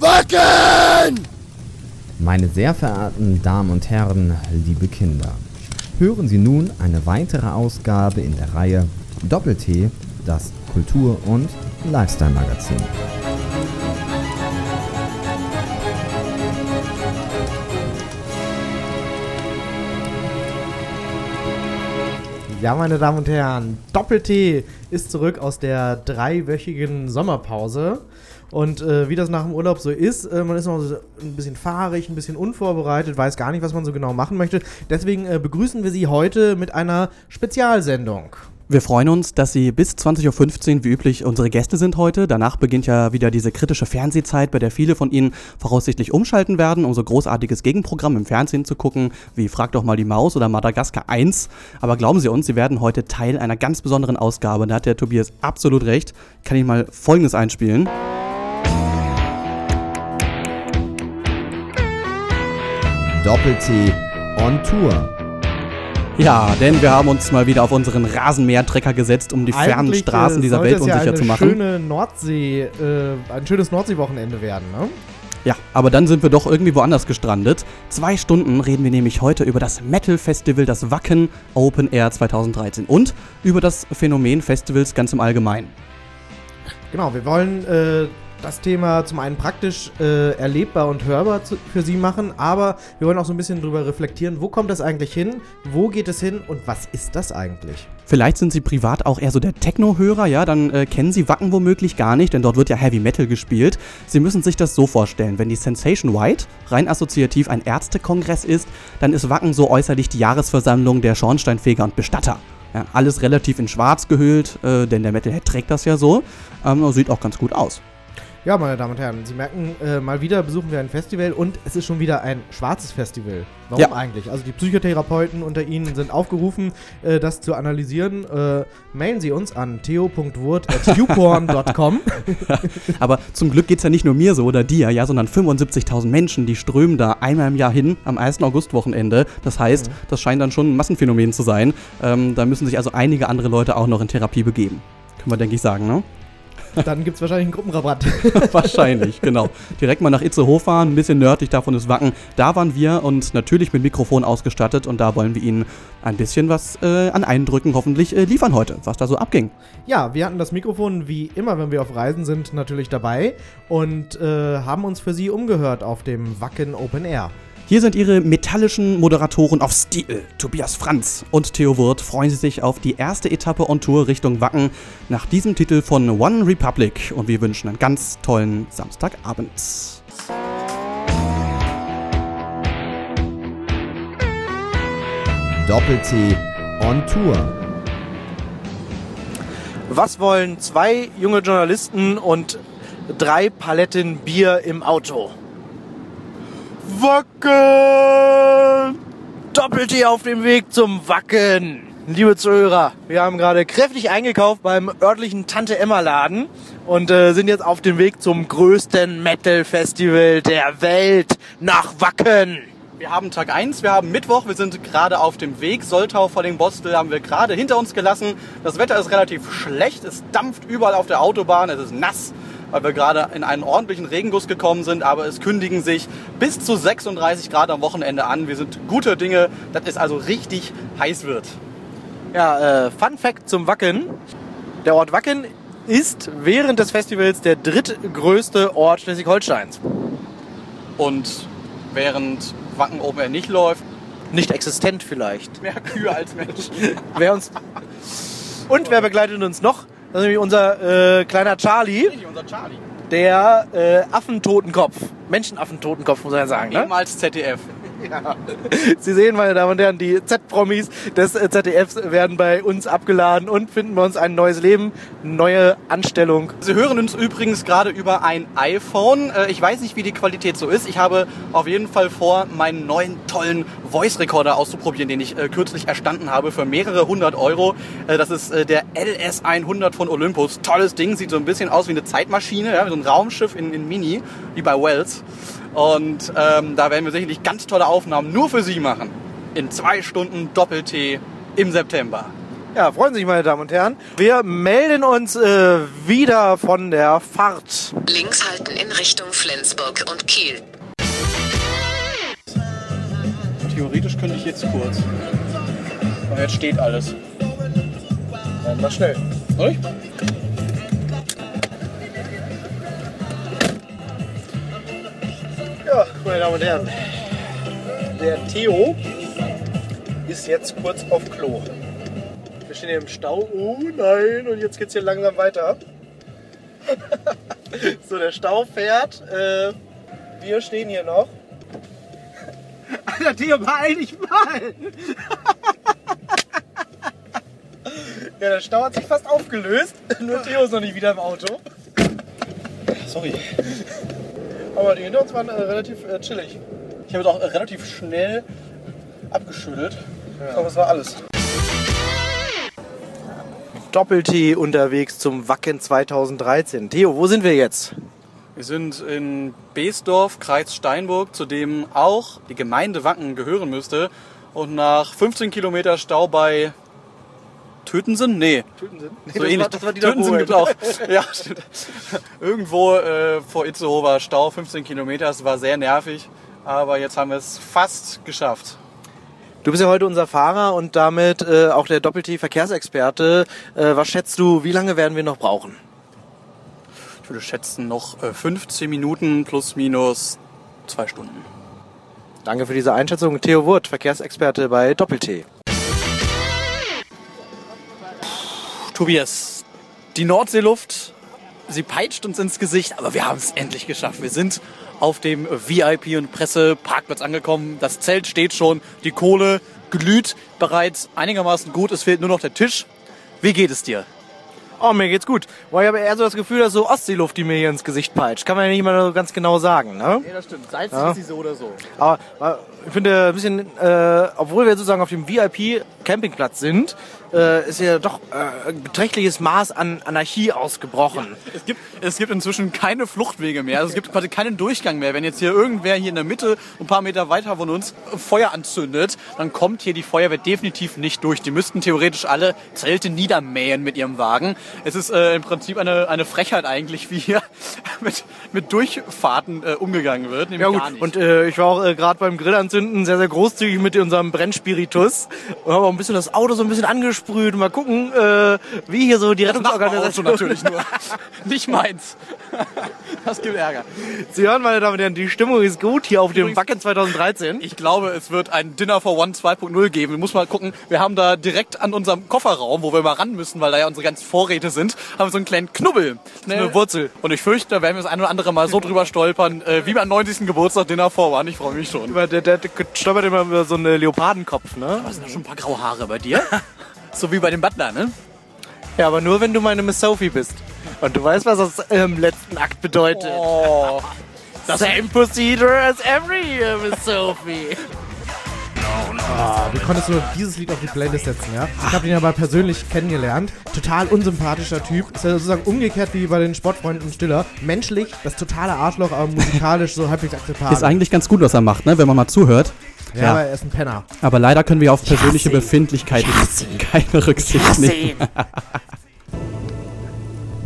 Wacken! Meine sehr verehrten Damen und Herren, liebe Kinder, hören Sie nun eine weitere Ausgabe in der Reihe Doppel-T, das Kultur- und Lifestyle-Magazin. Ja, meine Damen und Herren, Doppel-T ist zurück aus der dreiwöchigen Sommerpause. Und äh, wie das nach dem Urlaub so ist, äh, man ist noch so ein bisschen fahrig, ein bisschen unvorbereitet, weiß gar nicht, was man so genau machen möchte. Deswegen äh, begrüßen wir Sie heute mit einer Spezialsendung. Wir freuen uns, dass Sie bis 20.15 Uhr wie üblich unsere Gäste sind heute. Danach beginnt ja wieder diese kritische Fernsehzeit, bei der viele von Ihnen voraussichtlich umschalten werden, um so großartiges Gegenprogramm im Fernsehen zu gucken, wie Frag doch mal die Maus oder Madagaskar 1. Aber glauben Sie uns, Sie werden heute Teil einer ganz besonderen Ausgabe. Da hat der Tobias absolut recht. Kann ich mal Folgendes einspielen. Doppel-T on Tour. Ja, denn wir haben uns mal wieder auf unseren Rasenmähertrecker gesetzt, um die fernen Eigentlich, Straßen äh, dieser sollte Welt ja unsicher zu machen. Schöne Nordsee, äh, ein schönes Nordseewochenende werden, ne? Ja, aber dann sind wir doch irgendwie woanders gestrandet. Zwei Stunden reden wir nämlich heute über das Metal Festival, das Wacken Open Air 2013 und über das Phänomen Festivals ganz im Allgemeinen. Genau, wir wollen äh, das Thema zum einen praktisch äh, erlebbar und hörbar zu, für Sie machen, aber wir wollen auch so ein bisschen drüber reflektieren, wo kommt das eigentlich hin, wo geht es hin und was ist das eigentlich? Vielleicht sind Sie privat auch eher so der Techno-Hörer, ja, dann äh, kennen Sie Wacken womöglich gar nicht, denn dort wird ja Heavy Metal gespielt. Sie müssen sich das so vorstellen, wenn die Sensation White rein assoziativ ein Ärztekongress ist, dann ist Wacken so äußerlich die Jahresversammlung der Schornsteinfeger und Bestatter. Ja, alles relativ in schwarz gehüllt, äh, denn der Metalhead trägt das ja so. Ähm, sieht auch ganz gut aus. Ja, meine Damen und Herren, Sie merken, äh, mal wieder besuchen wir ein Festival und es ist schon wieder ein schwarzes Festival. Warum Ja. eigentlich? Also die Psychotherapeuten unter Ihnen sind aufgerufen, äh, das zu analysieren. Äh, mailen Sie uns an theo.wurt.youporn.com. Aber zum Glück geht's ja nicht nur mir so oder dir, ja, sondern 75.000 Menschen, die strömen da einmal im Jahr hin am 1. August-Wochenende. Das heißt, das scheint dann schon ein Massenphänomen zu sein. Ähm, da müssen sich also einige andere Leute auch noch in Therapie begeben. Können wir, denke ich, sagen, ne? Dann gibt es wahrscheinlich einen Gruppenrabatt. Wahrscheinlich, genau. Direkt mal nach Itzehoe fahren, ein bisschen nördlich davon ist Wacken. Da waren wir und natürlich mit Mikrofon ausgestattet und da wollen wir Ihnen ein bisschen was äh, an Eindrücken hoffentlich äh, liefern heute, was da so abging. Ja, wir hatten das Mikrofon wie immer, wenn wir auf Reisen sind, natürlich dabei und äh, haben uns für Sie umgehört auf dem Wacken Open Air. Hier sind Ihre metallischen Moderatoren auf Stil. Tobias Franz und Theo Wirth freuen Sie sich auf die erste Etappe on Tour Richtung Wacken nach diesem Titel von One Republic und wir wünschen einen ganz tollen Samstagabend. Doppel-T on Tour. Was wollen zwei junge Journalisten und drei Paletten Bier im Auto? Wacken! Doppelt-T auf dem Weg zum Wacken. Liebe Zuhörer, wir haben gerade kräftig eingekauft beim örtlichen Tante Emma Laden und äh, sind jetzt auf dem Weg zum größten Metal Festival der Welt nach Wacken. Wir haben Tag 1, wir haben Mittwoch, wir sind gerade auf dem Weg. Soltau vor dem Bostel haben wir gerade hinter uns gelassen. Das Wetter ist relativ schlecht, es dampft überall auf der Autobahn, es ist nass, weil wir gerade in einen ordentlichen Regenguss gekommen sind, aber es kündigen sich bis zu 36 Grad am Wochenende an. Wir sind guter Dinge, dass es also richtig heiß wird. Ja, äh, Fun Fact zum Wacken. Der Ort Wacken ist während des Festivals der drittgrößte Ort Schleswig-Holsteins. Und während Wacken Open Air nicht läuft, Nicht existent vielleicht. mehr Kühe als Menschen. Wer uns Und wer begleitet uns noch? Das ist nämlich unser äh, kleiner Charlie, unser Charlie. der äh, Affentotenkopf. Menschenaffentotenkopf, muss man ja sagen. Ne? Ehemals ZDF. Sie sehen, meine Damen und Herren, die Z-Promis des äh, ZDFs werden bei uns abgeladen und finden bei uns ein neues Leben, neue Anstellung. Sie hören uns übrigens gerade über ein iPhone. Äh, Ich weiß nicht, wie die Qualität so ist. Ich habe auf jeden Fall vor, meinen neuen tollen Voice Recorder auszuprobieren, den ich äh, kürzlich erstanden habe für mehrere hundert Euro. Das ist der LS100 von Olympus. Tolles Ding, sieht so ein bisschen aus wie eine Zeitmaschine, so ein Raumschiff in, in Mini, wie bei Wells. Und ähm, da werden wir sicherlich ganz tolle Aufnahmen nur für Sie machen. In zwei Stunden Doppel-T im September. Ja, freuen Sie sich, meine Damen und Herren. Wir melden uns äh, wieder von der Fahrt. Links halten in Richtung Flensburg und Kiel. Theoretisch könnte ich jetzt kurz. Aber jetzt steht alles. Dann mal schnell. Soll ich? Ja, meine Damen und Herren. Der Theo ist jetzt kurz auf Klo. Wir stehen hier im Stau. Oh nein, und jetzt geht's hier langsam weiter. so, der Stau fährt. Äh, wir stehen hier noch. Alter, Theo, beeil dich mal! ja, der Stau hat sich fast aufgelöst. Nur Theo ist noch nicht wieder im Auto. Sorry. Aber die hinter uns waren äh, relativ äh, chillig. Ich habe es auch relativ schnell abgeschüttelt. Ich glaube, das war alles. Doppel-T unterwegs zum Wacken 2013. Theo, wo sind wir jetzt? Wir sind in Beesdorf, Kreis Steinburg, zu dem auch die Gemeinde Wacken gehören müsste. Und nach 15 Kilometer Stau bei Tötensen? Nee. Tötensen? Nee, So das, ähnlich. war, das war die Tötensen gibt auch. Ja, stimmt. Irgendwo äh, vor Itzehoe war Stau, 15 Kilometer. Es war sehr nervig. Aber jetzt haben wir es fast geschafft. Du bist ja heute unser Fahrer und damit äh, auch der Doppel-T-Verkehrsexperte. Äh, was schätzt du, wie lange werden wir noch brauchen? Ich würde schätzen, noch äh, 15 Minuten plus minus zwei Stunden. Danke für diese Einschätzung. Theo Wurt, Verkehrsexperte bei Doppel-T. Tobias, die Nordseeluft, sie peitscht uns ins Gesicht, aber wir haben es endlich geschafft. Wir sind auf dem VIP- und Presseparkplatz angekommen. Das Zelt steht schon, die Kohle glüht bereits einigermaßen gut. Es fehlt nur noch der Tisch. Wie geht es dir? Oh, mir geht's gut. Boah, ich habe eher so das Gefühl, dass so Ostseeluft, die mir hier ins Gesicht peitscht. Kann man ja nicht mal so ganz genau sagen, ne? Ja, das stimmt. Salzig Ja. ist sie so oder so. Aber ich finde ein bisschen, äh, obwohl wir sozusagen auf dem VIP-Campingplatz sind, äh, ist hier doch äh, ein beträchtliches Maß an Anarchie ausgebrochen. Es gibt, es gibt inzwischen keine Fluchtwege mehr. Also es gibt quasi keinen Durchgang mehr. Wenn jetzt hier irgendwer hier in der Mitte, ein paar Meter weiter von uns, Feuer anzündet, dann kommt hier die Feuerwehr definitiv nicht durch. Die müssten theoretisch alle Zelte niedermähen mit ihrem Wagen. Es ist äh, im Prinzip eine, eine Frechheit eigentlich, wie hier mit, mit Durchfahrten äh, umgegangen wird. Ja gut, und äh, ich war auch äh, gerade beim Grillanzünden sehr, sehr großzügig mit unserem Brennspiritus und habe auch ein bisschen das Auto so ein bisschen angesprüht. Mal gucken, äh, wie hier so die Rettungsorganisation... Natürlich nur. nicht meins. Das gibt Ärger. Sie hören, meine Damen und Herren, die Stimmung ist gut hier auf dem Übrigens- Wacken 2013. Ich glaube, es wird ein Dinner for One 2.0 geben. Wir müssen mal gucken. Wir haben da direkt an unserem Kofferraum, wo wir mal ran müssen, weil da ja unsere ganzen Vorräte sind, haben so einen kleinen Knubbel. Eine Wurzel. Und ich fürchte, da werden wir das ein oder andere Mal so drüber stolpern, äh, wie beim 90. Geburtstag Dinner for One. Ich freue mich schon. Der, der, der stolpert immer über so einen Leopardenkopf, ne? Aber sind da schon ein paar graue Haare bei dir? so wie bei dem Butler, ne? Ja, aber nur wenn du meine Miss Sophie bist. Und du weißt, was das im letzten Akt bedeutet. Oh. Same procedure as every year, Miss Sophie. Ah, wie konntest du nur dieses Lied auf die Playlist setzen, ja? Ich habe ihn mal persönlich kennengelernt. Total unsympathischer Typ. Ist ja sozusagen umgekehrt wie bei den Sportfreunden Stiller. Menschlich, das totale Arschloch, aber musikalisch so halbwegs akzeptabel. Ist eigentlich ganz gut, was er macht, ne? wenn man mal zuhört. ja, ja. aber er ist ein Penner. Aber leider können wir auf persönliche Befindlichkeiten keine Rücksicht nehmen.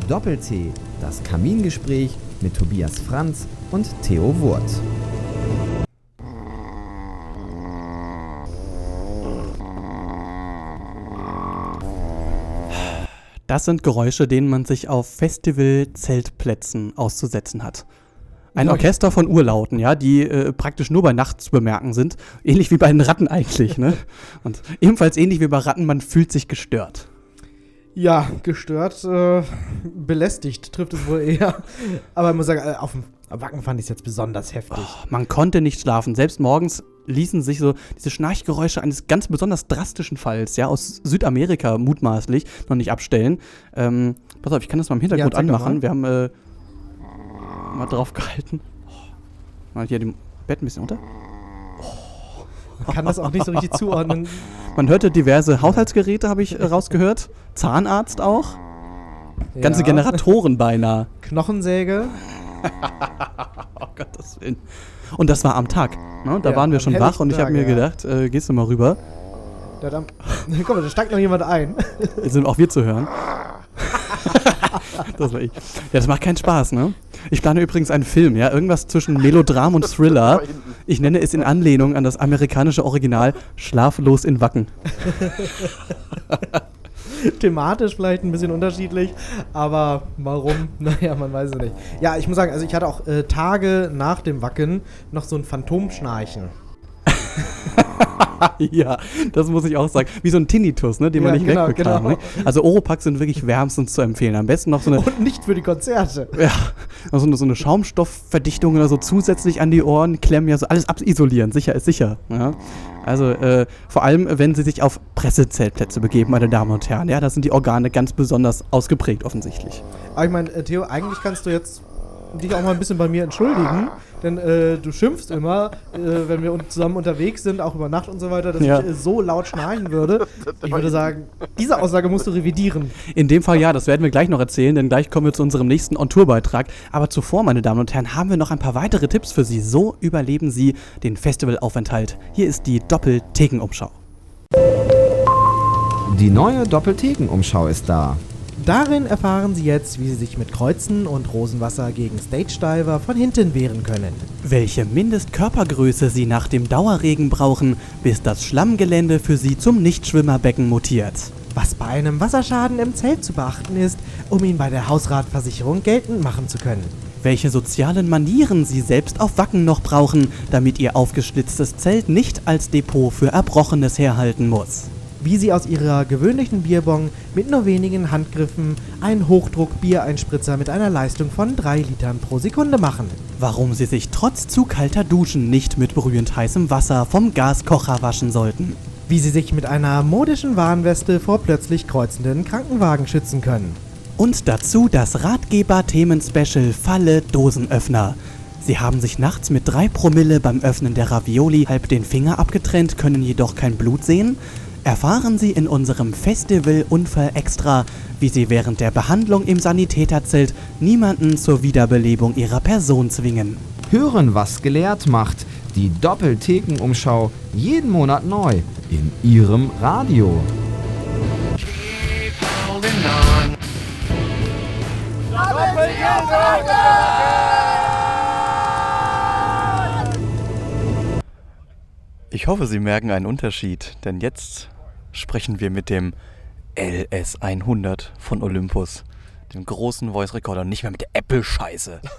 Doppel-T, das Kamingespräch mit Tobias Franz und Theo Wurt. Das sind Geräusche, denen man sich auf Festival-Zeltplätzen auszusetzen hat. Ein Orchester von Urlauten, ja, die äh, praktisch nur bei Nacht zu bemerken sind. Ähnlich wie bei den Ratten eigentlich, ne? Und ebenfalls ähnlich wie bei Ratten, man fühlt sich gestört. Ja, gestört, äh, belästigt trifft es wohl eher. Aber ich muss sagen, äh, auf dem Wacken fand ich es jetzt besonders heftig. Man konnte nicht schlafen. Selbst morgens ließen sich so diese Schnarchgeräusche eines ganz besonders drastischen Falls, ja, aus Südamerika mutmaßlich, noch nicht abstellen. Ähm, pass auf, ich kann das mal im Hintergrund Ja, anmachen. Wir haben äh, mal drauf gehalten. Oh, mal hier dem Bett ein bisschen unter. Man kann das auch nicht so richtig zuordnen. Man hörte diverse Haushaltsgeräte, habe ich äh, rausgehört. Zahnarzt auch. Ganze Ja. Generatoren beinahe. Knochensäge. Oh Gottes Willen. Und das war am Tag. Ne? Da Ja, waren wir schon wach und ich habe mir ja. gedacht, äh, gehst du mal rüber. Hat am Guck mal, da steigt noch jemand ein. Jetzt sind auch wir zu hören. das war ich. Ja, das macht keinen Spaß, ne? Ich plane übrigens einen Film, ja, irgendwas zwischen Melodram und Thriller. Ich nenne es in Anlehnung an das amerikanische Original Schlaflos in Wacken. Thematisch vielleicht ein bisschen unterschiedlich, aber warum? Naja, man weiß es nicht. Ja, ich muss sagen, also ich hatte auch äh, Tage nach dem Wacken noch so ein Phantomschnarchen. ja, das muss ich auch sagen. Wie so ein Tinnitus, ne, den man Ja, nicht genau, wegbekam. genau. Ne? Also Oropax sind wirklich wärmstens zu empfehlen. Am besten noch so eine, Und nicht für die Konzerte. ja, noch so eine, so eine Schaumstoffverdichtung oder so zusätzlich an die Ohren klemmen, ja so alles abisolieren. Sicher ist sicher. Ja? Also äh, vor allem, wenn Sie sich auf Pressezeltplätze begeben, meine Damen und Herren. Ja, da sind die Organe ganz besonders ausgeprägt offensichtlich. Aber ich meine, äh, Theo, eigentlich kannst du jetzt dich auch mal ein bisschen bei mir entschuldigen, denn äh, du schimpfst immer, äh, wenn wir zusammen unterwegs sind, auch über Nacht und so weiter, dass Ja. ich äh, so laut schnarchen würde. Ich würde sagen, diese Aussage musst du revidieren. In dem Fall ja, das werden wir gleich noch erzählen, denn gleich kommen wir zu unserem nächsten On-Tour-Beitrag. Aber zuvor, meine Damen und Herren, haben wir noch ein paar weitere Tipps für Sie. So überleben Sie den Festivalaufenthalt. Hier ist die Doppel-Theken-Umschau. Die neue Doppeltheken-Umschau ist da. Darin erfahren Sie jetzt, wie Sie sich mit Kreuzen und Rosenwasser gegen Stage-Diver von hinten wehren können. Welche Mindestkörpergröße Sie nach dem Dauerregen brauchen, bis das Schlammgelände für Sie zum Nichtschwimmerbecken mutiert. Was bei einem Wasserschaden im Zelt zu beachten ist, um ihn bei der Hausratversicherung geltend machen zu können. Welche sozialen Manieren Sie selbst auf Wacken noch brauchen, damit Ihr aufgeschlitztes Zelt nicht als Depot für Erbrochenes herhalten muss. Wie Sie aus Ihrer gewöhnlichen Bierbong mit nur wenigen Handgriffen einen Hochdruck-Biereinspritzer mit einer Leistung von 3 Litern pro Sekunde machen. Warum Sie sich trotz zu kalter Duschen nicht mit brühend heißem Wasser vom Gaskocher waschen sollten. Wie Sie sich mit einer modischen Warnweste vor plötzlich kreuzenden Krankenwagen schützen können. Und dazu das Ratgeber-Themen-Special Falle Dosenöffner. Sie haben sich nachts mit 3 Promille beim Öffnen der Ravioli halb den Finger abgetrennt, können jedoch kein Blut sehen? Erfahren Sie in unserem Festival Unfall Extra, wie Sie während der Behandlung im Sanitäterzelt niemanden zur Wiederbelebung Ihrer Person zwingen. Hören, was gelehrt macht. Die Doppeltheken-Umschau jeden Monat neu in Ihrem Radio. Ich hoffe, Sie merken einen Unterschied, denn jetzt sprechen wir mit dem LS100 von Olympus, dem großen Voice Recorder, und nicht mehr mit der Apple-Scheiße.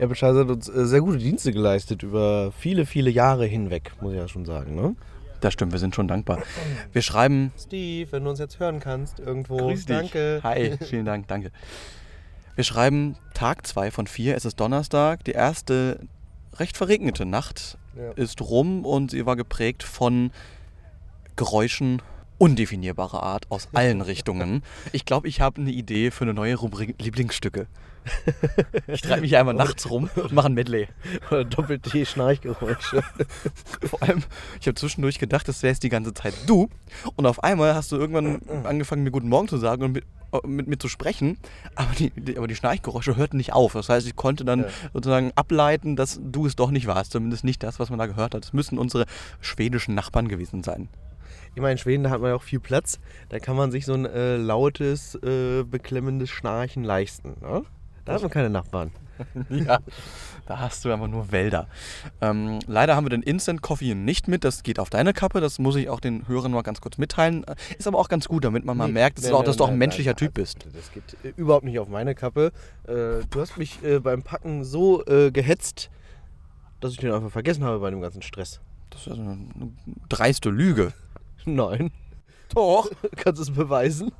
Ja, Bescheid hat uns äh, sehr gute Dienste geleistet über viele, viele Jahre hinweg, muss ich ja schon sagen. Ne? Das stimmt, wir sind schon dankbar. Wir schreiben. Steve, wenn du uns jetzt hören kannst, irgendwo. Grüß dich. Danke. Hi, vielen Dank, danke. Wir schreiben Tag 2 von 4, es ist Donnerstag. Die erste recht verregnete Nacht Ja. ist rum und sie war geprägt von Geräuschen undefinierbarer Art aus allen Richtungen. Ich glaube, ich habe eine Idee für eine neue Rubrik Lieblingsstücke. Ich treibe mich einmal nachts rum und mache ein Medley. Oder Doppel-T-Schnarchgeräusche. Vor allem, ich habe zwischendurch gedacht, das wärst die ganze Zeit du. Und auf einmal hast du irgendwann angefangen, mir Guten Morgen zu sagen und mit, äh, mit mir zu sprechen. Aber die, die, aber die Schnarchgeräusche hörten nicht auf. Das heißt, ich konnte dann Ja. sozusagen ableiten, dass du es doch nicht warst. Zumindest nicht das, was man da gehört hat. Es müssen unsere schwedischen Nachbarn gewesen sein. Ich meine, in Schweden, da hat man ja auch viel Platz. Da kann man sich so ein äh, lautes, äh, beklemmendes Schnarchen leisten. Ne? Da hat man keine Nachbarn. ja, da hast du einfach nur Wälder. Ähm, leider haben wir den Instant Coffee nicht mit. Das geht auf deine Kappe. Das muss ich auch den Hörern mal ganz kurz mitteilen. Äh, Ist aber auch ganz gut, damit man mal Nee, merkt, dass, nee, du auch, dass du auch ein nein, menschlicher nein, Typ nein, bist. Das geht äh, überhaupt nicht auf meine Kappe. Äh, du hast mich äh, beim Packen so äh, gehetzt, dass ich den einfach vergessen habe bei dem ganzen Stress. Das ist eine dreiste Lüge. Nein. Doch. Kannst du es beweisen?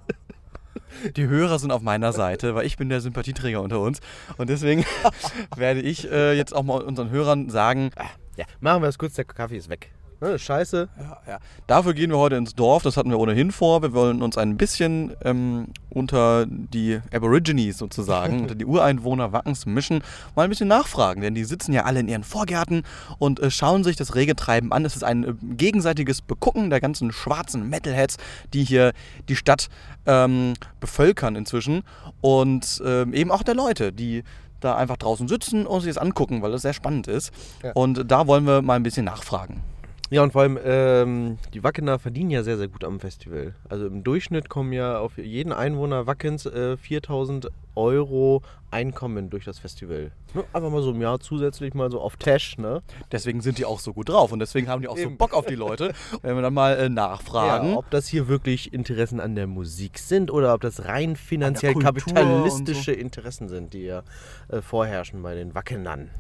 Die Hörer sind auf meiner Seite, weil ich bin der Sympathieträger unter uns. Und deswegen werde ich äh, jetzt auch mal unseren Hörern sagen, Ja, machen wir es kurz, der Kaffee ist weg. Ne, scheiße. ja, ja. dafür gehen wir heute ins Dorf, das hatten wir ohnehin vor. Wir wollen uns ein bisschen ähm, unter die Aborigines sozusagen, unter die Ureinwohner Wackens mischen, mal ein bisschen nachfragen, denn die sitzen ja alle in ihren Vorgärten und äh, schauen sich das rege Treiben an. Es ist ein äh, gegenseitiges Begucken der ganzen schwarzen Metalheads, die hier die Stadt ähm, bevölkern inzwischen und ähm, eben auch der Leute, die da einfach draußen sitzen und sich das angucken, weil das sehr spannend ist. Ja. Und da wollen wir mal ein bisschen nachfragen. Ja, und vor allem, ähm, die Wackener verdienen ja sehr, sehr gut am Festival. Also im Durchschnitt kommen ja auf jeden Einwohner Wackens äh, 4000 Euro Einkommen durch das Festival. Ne? Einfach mal so im Jahr zusätzlich mal so auf Tash, ne? Deswegen sind die auch so gut drauf und deswegen haben die auch so Eben. Bock auf die Leute. Wenn wir dann mal äh, nachfragen. Ja, ob das hier wirklich Interessen an der Musik sind oder ob das rein finanziell kapitalistische Interessen sind, die ja äh, vorherrschen bei den Wackenern.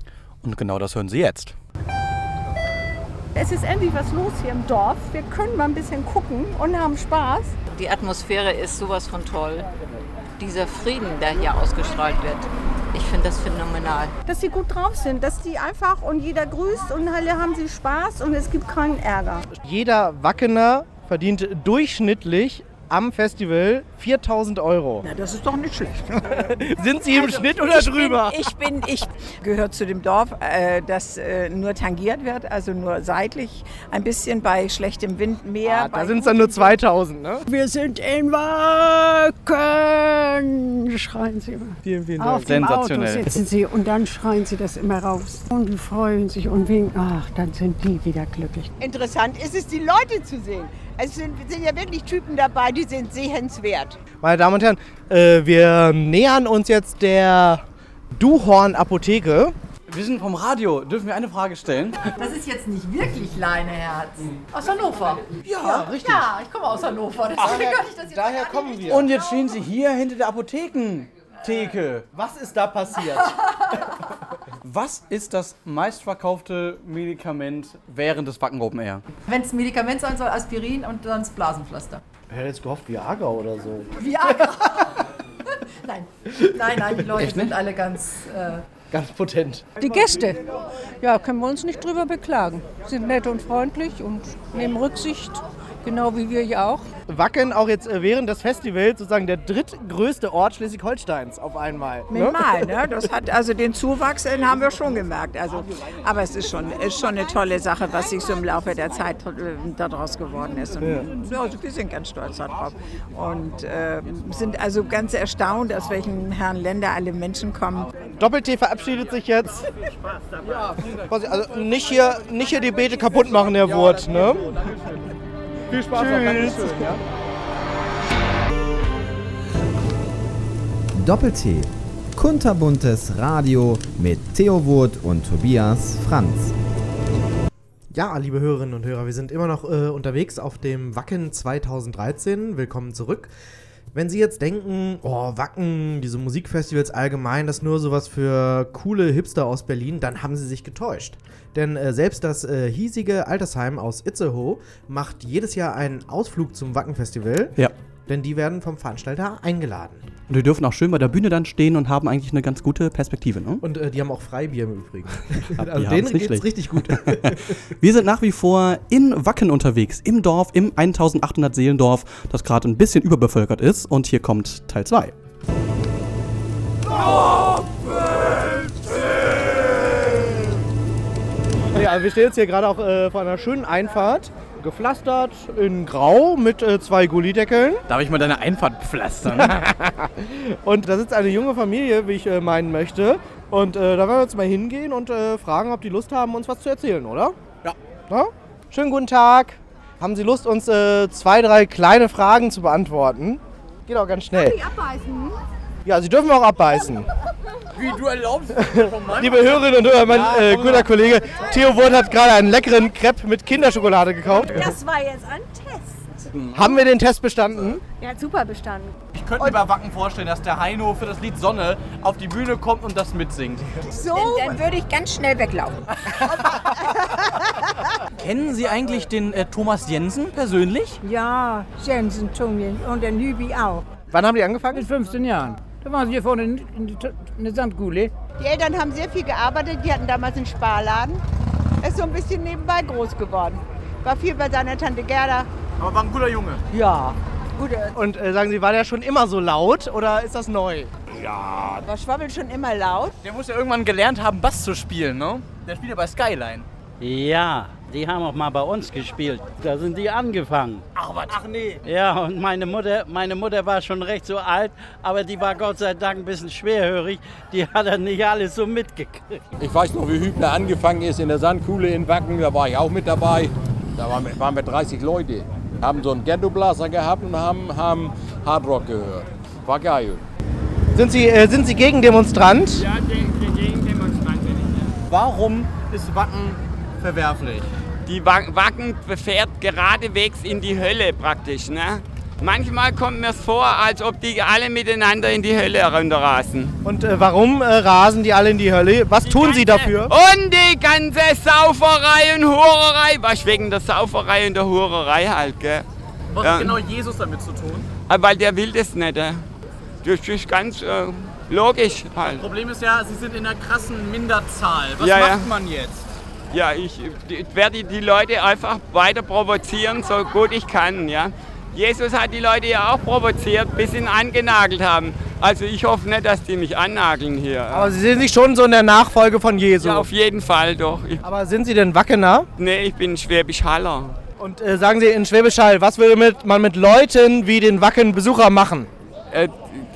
Und genau das hören Sie jetzt. Es ist endlich was los hier im Dorf. Wir können mal ein bisschen gucken und haben Spaß. Die Atmosphäre ist sowas von toll. Dieser Frieden, der hier ausgestrahlt wird, ich finde das phänomenal. Dass sie gut drauf sind, dass die einfach und jeder grüßt und alle haben sie Spaß und es gibt keinen Ärger. Jeder Wackener verdient durchschnittlich am Festival 4000 Euro. Na, das ist doch nicht schlecht. Sind Sie im Schnitt oder ich drüber? Bin, ich bin, ich gehöre zu dem Dorf, äh, das äh, nur tangiert wird, also nur seitlich, ein bisschen bei schlechtem Wind mehr. Ah, da sind es dann nur 2000, ne? Wir sind in Wacken, schreien sie immer. Vielen, vielen Auf Dank. dem Auto Sensationell. sitzen sie und dann schreien sie das immer raus. Und die freuen sich und winken. Ach, dann sind die wieder glücklich. Interessant ist es, die Leute zu sehen. Es sind, sind ja wirklich Typen dabei, die sind sehenswert. Meine Damen und Herren, äh, wir nähern uns jetzt der Duhorn Apotheke. Wir sind vom Radio. Dürfen wir eine Frage stellen? Das ist jetzt nicht wirklich Leineherz. Aus Hannover. Ja, richtig. Ja, ich komme aus Hannover. Deswegen kann ich das jetzt Daher kommen wir. Und jetzt stehen Sie hier hinter der Apothekentheke. Was ist da passiert? Was ist das meistverkaufte Medikament während des Wacken Open Air? Wenn es ein Medikament sein soll, Aspirin und sonst Blasenpflaster. Ich hätte jetzt gehofft, Viagra oder so. Viagra. nein, nein, nein, die Leute Echt nicht? sind alle ganz. Äh, Ganz potent. Die Gäste, ja, können wir uns nicht drüber beklagen. Sind nett und freundlich und nehmen Rücksicht, genau wie wir ja auch. Wacken auch jetzt äh, während des Festivals sozusagen der drittgrößte Ort Schleswig-Holsteins auf einmal. Ne? Minimal, ne? Das hat also den Zuwachs, den haben wir schon gemerkt. Also, aber es ist schon, ist schon eine tolle Sache, was sich so im Laufe der Zeit äh, daraus geworden ist. Und, ja. also wir sind ganz stolz darauf und äh, sind also ganz erstaunt, aus welchen Herren Länder alle Menschen kommen. Doppel-T verabschiedet sich jetzt. Vorsicht, Also nicht hier, nicht hier die Beete kaputt machen, Herr Wurt. Ne? Viel Spaß noch, Dankeschön. Ja? Doppel-T. Kunterbuntes Radio mit Theo Wurt und Tobias Franz. Ja, liebe Hörerinnen und Hörer, wir sind immer noch äh, unterwegs auf dem Wacken 2013. Willkommen zurück. Wenn Sie jetzt denken, oh, Wacken, diese Musikfestivals allgemein, das ist nur sowas für coole Hipster aus Berlin, dann haben Sie sich getäuscht. Denn äh, selbst das äh, hiesige Altersheim aus Itzehoe macht jedes Jahr einen Ausflug zum Wacken-Festival, Ja. denn die werden vom Veranstalter eingeladen. Und wir dürfen auch schön bei der Bühne dann stehen und haben eigentlich eine ganz gute Perspektive. Ne? Und äh, die haben auch Freibier im Übrigen. Die also denen geht's schlecht. richtig gut. Wir sind nach wie vor in Wacken unterwegs, im Dorf, im 1800 Seelendorf, das gerade ein bisschen überbevölkert ist. Und hier kommt Teil 2. Ja, wir stehen jetzt hier gerade auch äh, vor einer schönen Einfahrt. Gepflastert in Grau mit äh, zwei Gullideckeln. Darf ich mal deine Einfahrt pflastern? Und da sitzt eine junge Familie, wie ich äh, meinen möchte. Und äh, da werden wir jetzt mal hingehen und äh, fragen, ob die Lust haben, uns was zu erzählen, oder? Ja. Na? Schönen guten Tag. Haben Sie Lust, uns äh, zwei, drei kleine Fragen zu beantworten? Geht auch ganz schnell. abbeißen? Ja, Sie dürfen auch abbeißen. Wie du erlaubst? Liebe Hörerinnen und Hörer, mein äh, guter Kollege Theo Wurth hat gerade einen leckeren Crepe mit Kinderschokolade gekauft. Das war jetzt ein Test. Haben wir den Test bestanden? Er hat super bestanden. Ich könnte mir bei Wacken vorstellen, dass der Heino für das Lied Sonne auf die Bühne kommt und das mitsingt. So, dann, würde ich ganz schnell weglaufen. Kennen Sie eigentlich den äh, Thomas Jensen persönlich? Ja, Jensen, Tommy und der Nübi auch. Wann haben die angefangen? Mit 15 Jahren. Da waren sie hier vorne in, in, in der Sandkuhle. Die Eltern haben sehr viel gearbeitet, die hatten damals einen Sparladen. Er ist so ein bisschen nebenbei groß geworden. War viel bei seiner Tante Gerda. Aber war ein guter Junge. Ja. Gut, Und äh, sagen Sie, war der schon immer so laut oder ist das neu? war Schwabbel schon immer laut. Der muss ja irgendwann gelernt haben, Bass zu spielen, ne? Der spielt ja bei Skyline. Ja, die haben auch mal bei uns gespielt. Da sind die angefangen. Ach was? Ach nee. Ja, und meine Mutter, meine Mutter war schon recht so alt, aber die war Gott sei Dank ein bisschen schwerhörig. Die hat dann nicht alles so mitgekriegt. Ich weiß noch, wie Hübner angefangen ist in der Sandkuhle in Wacken, da war ich auch mit dabei. Da waren wir, waren wir 30 Leute. Haben so einen Ghetto-Blaster gehabt und haben, haben Hardrock gehört. War geil. Sind Sie, äh, sind Sie Gegendemonstrant? Ja, gegen Demonstranten. Warum ist Wacken verwerflich? Die Wa- Wacken fährt geradewegs in die Hölle praktisch. Ne? Manchmal kommt mir es vor, als ob die alle miteinander in die Hölle herunterrasen. Und äh, warum äh, rasen die alle in die Hölle? Was tun Sie dafür? Und die ganze Sauferei und Hurerei. Was wegen der Sauferei und der Hurerei halt, gell? Was Ja. hat genau Jesus damit zu tun? Ah, Weil der will das nicht. äh. Das ist ganz äh, logisch halt. Problem ist ja, Sie sind in einer krassen Minderzahl. Was Ja, macht ja. man jetzt? Ja, ich, werde die Leute einfach weiter provozieren, so gut ich kann, ja. Jesus hat die Leute ja auch provoziert, bis sie ihn angenagelt haben. Also ich hoffe nicht, dass die mich annageln hier. Aber Sie sind sich schon so in der Nachfolge von Jesus. ja, auf jeden Fall doch. Ich, Aber sind Sie denn Wackener? nee, ich bin Schwäbisch Haller. Und äh, sagen Sie in Schwäbisch Hall, was würde mit, man mit Leuten wie den Wacken-Besucher machen? Äh,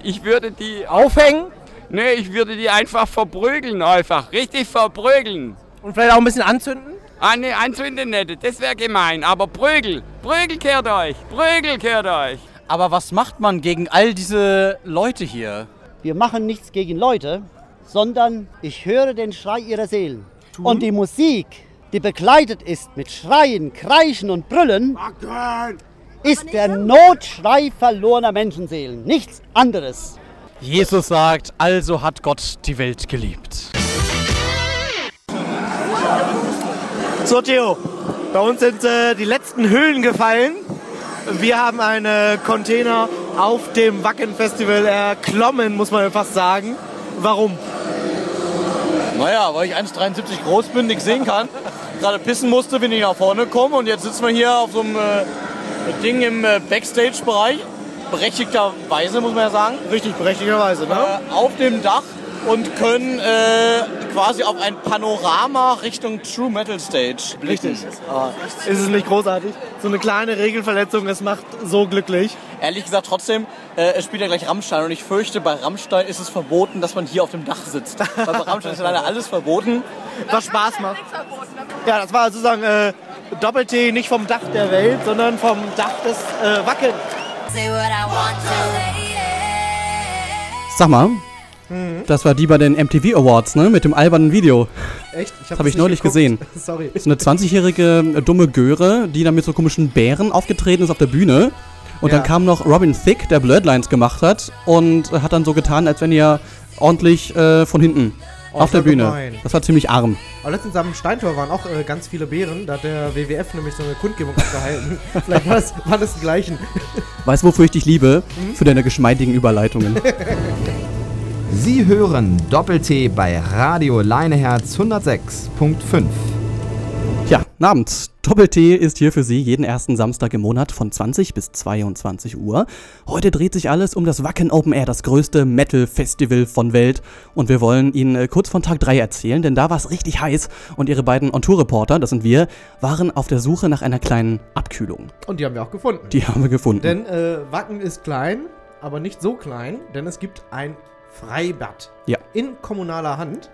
ich würde die... Aufhängen? Nee, ich würde die einfach verprügeln, einfach. Richtig verprügeln. Und vielleicht auch ein bisschen anzünden? Ah, nee, anzünden nicht, das wäre gemein. Aber Prügel, Prügel kehrt euch, Prügel kehrt euch. Aber was macht man gegen all diese Leute hier? Wir machen nichts gegen Leute, sondern ich höre den Schrei ihrer Seelen. Und die Musik, die begleitet ist mit Schreien, Kreischen und Brüllen, ist der Notschrei verlorener Menschenseelen. Nichts anderes. Jesus sagt, also hat Gott die Welt geliebt. So, Theo, bei uns sind äh, die letzten Hüllen gefallen. Wir haben einen Container auf dem Wacken-Festival erklommen, muss man fast sagen. Warum? Naja, weil ich 1,73 groß bin, nichts sehen kann. Gerade pissen musste, wenn ich nach vorne komme. Und jetzt sitzen wir hier auf so einem äh, Ding im äh, Backstage-Bereich. Berechtigterweise, muss man ja sagen. Richtig, berechtigterweise, ne? Äh, auf dem Dach und können äh, quasi auf ein Panorama Richtung True Metal Stage blicken. Richtig. Ah, ist es nicht großartig? So eine kleine Regelverletzung, es macht so glücklich. Ehrlich gesagt, trotzdem, äh, es spielt ja gleich Rammstein und ich fürchte, bei Rammstein ist es verboten, dass man hier auf dem Dach sitzt. Weil bei Rammstein ist leider alles verboten. Was Spaß macht. Ja, das war sozusagen äh, Doppel-T nicht vom Dach der Welt, sondern vom Dach des äh, Wacken. Sag mal, Mhm. das war die bei den MTV Awards, ne? Mit dem albernen Video. Echt? Ich Das habe ich neulich gesehen. Sorry. Ist eine 20-jährige äh, dumme Göre, die dann mit so komischen Bären aufgetreten ist auf der Bühne. Und Ja. dann kam noch Robin Thicke, der Blurred gemacht hat und hat dann so getan, als wenn er ordentlich äh, von hinten Oh, auf der Bühne. gemein. Das war ziemlich arm. Aber letztens am Steintor waren auch äh, ganz viele Bären. Da hat der WWF nämlich so eine Kundgebung abgehalten. Vielleicht war das, waren das die gleichen. Weißt du, wofür ich dich liebe? Mhm. Für deine geschmeidigen Überleitungen. Sie hören Doppel-T bei Radio Leineherz 106.5. Tja, Abend. Doppel-T ist hier für Sie jeden ersten Samstag im Monat von 20 bis 22 Uhr. Heute dreht sich alles um das Wacken Open Air, das größte Metal-Festival von Welt. Und wir wollen Ihnen äh, kurz von Tag 3 erzählen, denn da war es richtig heiß und Ihre beiden On-Tour-Reporter, das sind wir, waren auf der Suche nach einer kleinen Abkühlung. Und die haben wir auch gefunden. Die haben wir gefunden. Denn äh, Wacken ist klein, aber nicht so klein, denn es gibt ein Freibad. Ja. In kommunaler Hand.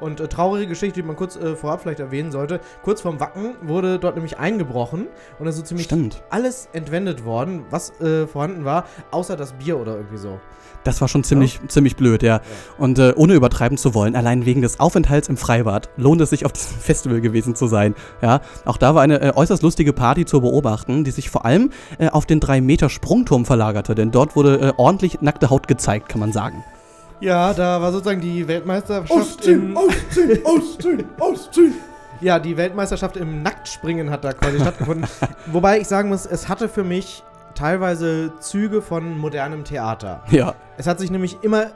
Und äh, traurige Geschichte, die man kurz äh, vorab vielleicht erwähnen sollte. Kurz vorm Wacken wurde dort nämlich eingebrochen und ist so ziemlich Stimmt. alles entwendet worden, was äh, vorhanden war, außer das Bier oder irgendwie so. Das war schon ziemlich, ziemlich blöd, ja. Und äh, ohne übertreiben zu wollen, allein wegen des Aufenthalts im Freibad lohnt es sich, auf diesem Festival gewesen zu sein. Ja, auch da war eine äh, äußerst lustige Party zu beobachten, die sich vor allem äh, auf den 3-Meter-Sprungturm verlagerte, denn dort wurde ordentlich nackte Haut gezeigt, kann man sagen. Ja, da war sozusagen die Weltmeisterschaft Ausziehen, im... ausziehen, ausziehen, ausziehen. Ja, die Weltmeisterschaft im Nacktspringen hat da quasi stattgefunden. Wobei ich sagen muss, es hatte für mich teilweise Züge von modernem Theater. Ja. Es hat sich nämlich immer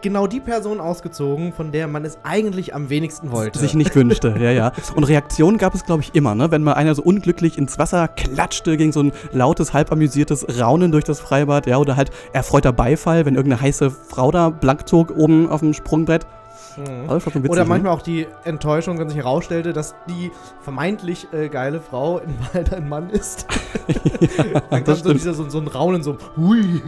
genau die Person ausgezogen, von der man es eigentlich am wenigsten wollte. Sich nicht wünschte, ja, ja. Und Reaktionen gab es, glaube ich, immer, ne? Wenn mal einer so unglücklich ins Wasser klatschte gegen so ein lautes, halb amüsiertes Raunen durch das Freibad, ja, oder halt erfreuter Beifall, wenn irgendeine heiße Frau da blank zog oben auf dem Sprungbrett. Mhm. Witzig, Oder ne? manchmal auch die Enttäuschung, wenn sich herausstellte, dass die vermeintlich äh, geile Frau in Wahrheit ein Mann ist. Dann kam so, dieser, so, so ein Raunen, so, hui.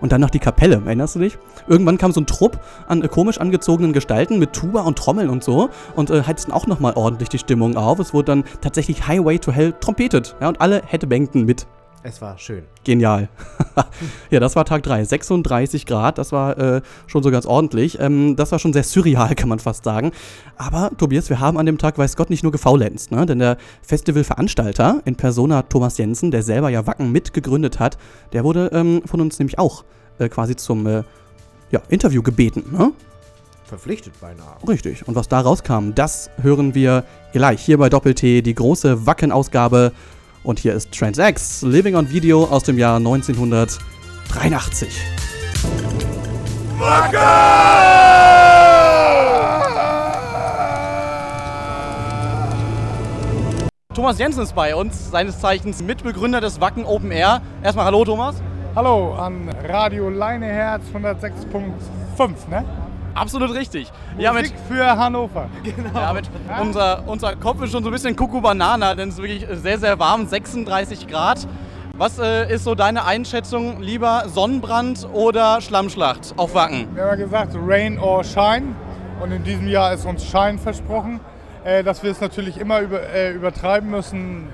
Und dann noch die Kapelle, erinnerst du dich? Irgendwann kam so ein Trupp an äh, komisch angezogenen Gestalten mit Tuba und Trommeln und so und äh, heizten auch nochmal ordentlich die Stimmung auf. Es wurde dann tatsächlich Highway to Hell trompetet. Ja, und alle headbangten mit. Es war schön. Genial. ja, das war Tag 3. 36 Grad, das war äh, schon so ganz ordentlich. Ähm, das war schon sehr surreal, kann man fast sagen. Aber, Tobias, wir haben an dem Tag, weiß Gott, nicht nur gefaulenzt, ne? Denn der Festivalveranstalter in Persona Thomas Jensen, der selber ja Wacken mitgegründet hat, der wurde ähm, von uns nämlich auch äh, quasi zum äh, ja, Interview gebeten, ne? Verpflichtet beinahe. Richtig. Und was da rauskam, das hören wir gleich hier bei Doppel-T, die große Wacken-Ausgabe. Und hier ist Trans-X, Living on Video aus dem Jahr 1983. Thomas Jensen ist bei uns, seines Zeichens Mitbegründer des Wacken Open Air. Erstmal Hallo Thomas. Hallo an Radio Leineherz 106.5, ne? Absolut richtig. Musik für Hannover. Genau. Ja, mit unser, unser Kopf ist schon so ein bisschen Kuckuck Banana, denn es ist wirklich sehr, sehr warm, 36 Grad. Was äh, ist so deine Einschätzung? Lieber Sonnenbrand oder Schlammschlacht auf Wacken? Wir haben ja gesagt, Rain or Shine. Und in diesem Jahr ist uns Shine versprochen. Äh, dass wir es natürlich immer über, äh, übertreiben müssen,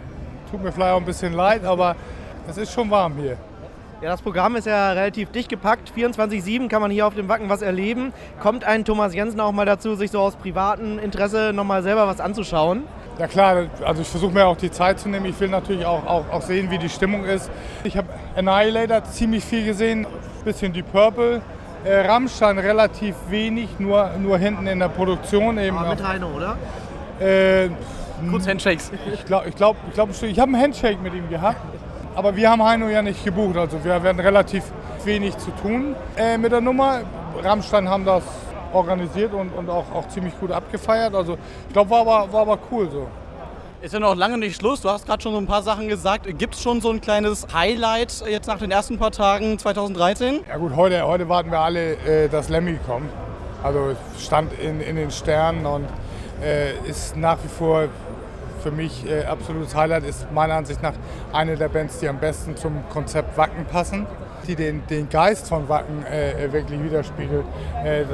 tut mir vielleicht auch ein bisschen leid, aber es ist schon warm hier. Ja, das Programm ist ja relativ dicht gepackt. 24-7 kann man hier auf dem Wacken was erleben. Kommt ein Thomas Jensen auch mal dazu, sich so aus privatem Interesse nochmal selber was anzuschauen? Ja klar, also ich versuche mir auch die Zeit zu nehmen. Ich will natürlich auch, auch, auch sehen, wie die Stimmung ist. Ich habe Annihilator ziemlich viel gesehen, bisschen die Purple. Äh, Rammstein relativ wenig, nur, nur hinten in der Produktion eben. Aber mit auch- Heino, oder? Äh, Kurz Handshakes. Ich glaube, ich glaub, ich, glaub, ich habe einen Handshake mit ihm gehabt. Aber wir haben Heino ja nicht gebucht. Also wir werden relativ wenig zu tun äh, mit der Nummer. Rammstein haben das organisiert und, und auch, auch ziemlich gut abgefeiert. Also ich glaube, war aber, war aber cool so. Ist ja noch lange nicht Schluss. Du hast gerade schon so ein paar Sachen gesagt. Gibt es schon so ein kleines Highlight jetzt nach den ersten paar Tagen 2013? Ja gut, heute, heute warten wir alle, äh, dass Lemmy kommt. Also stand in, in den Sternen und äh, ist nach wie vor für mich äh, absolutes Highlight. Ist meiner Ansicht nach eine der Bands, die am besten zum Konzept Wacken passen, die den, den Geist von Wacken äh, äh, wirklich widerspiegelt. Äh,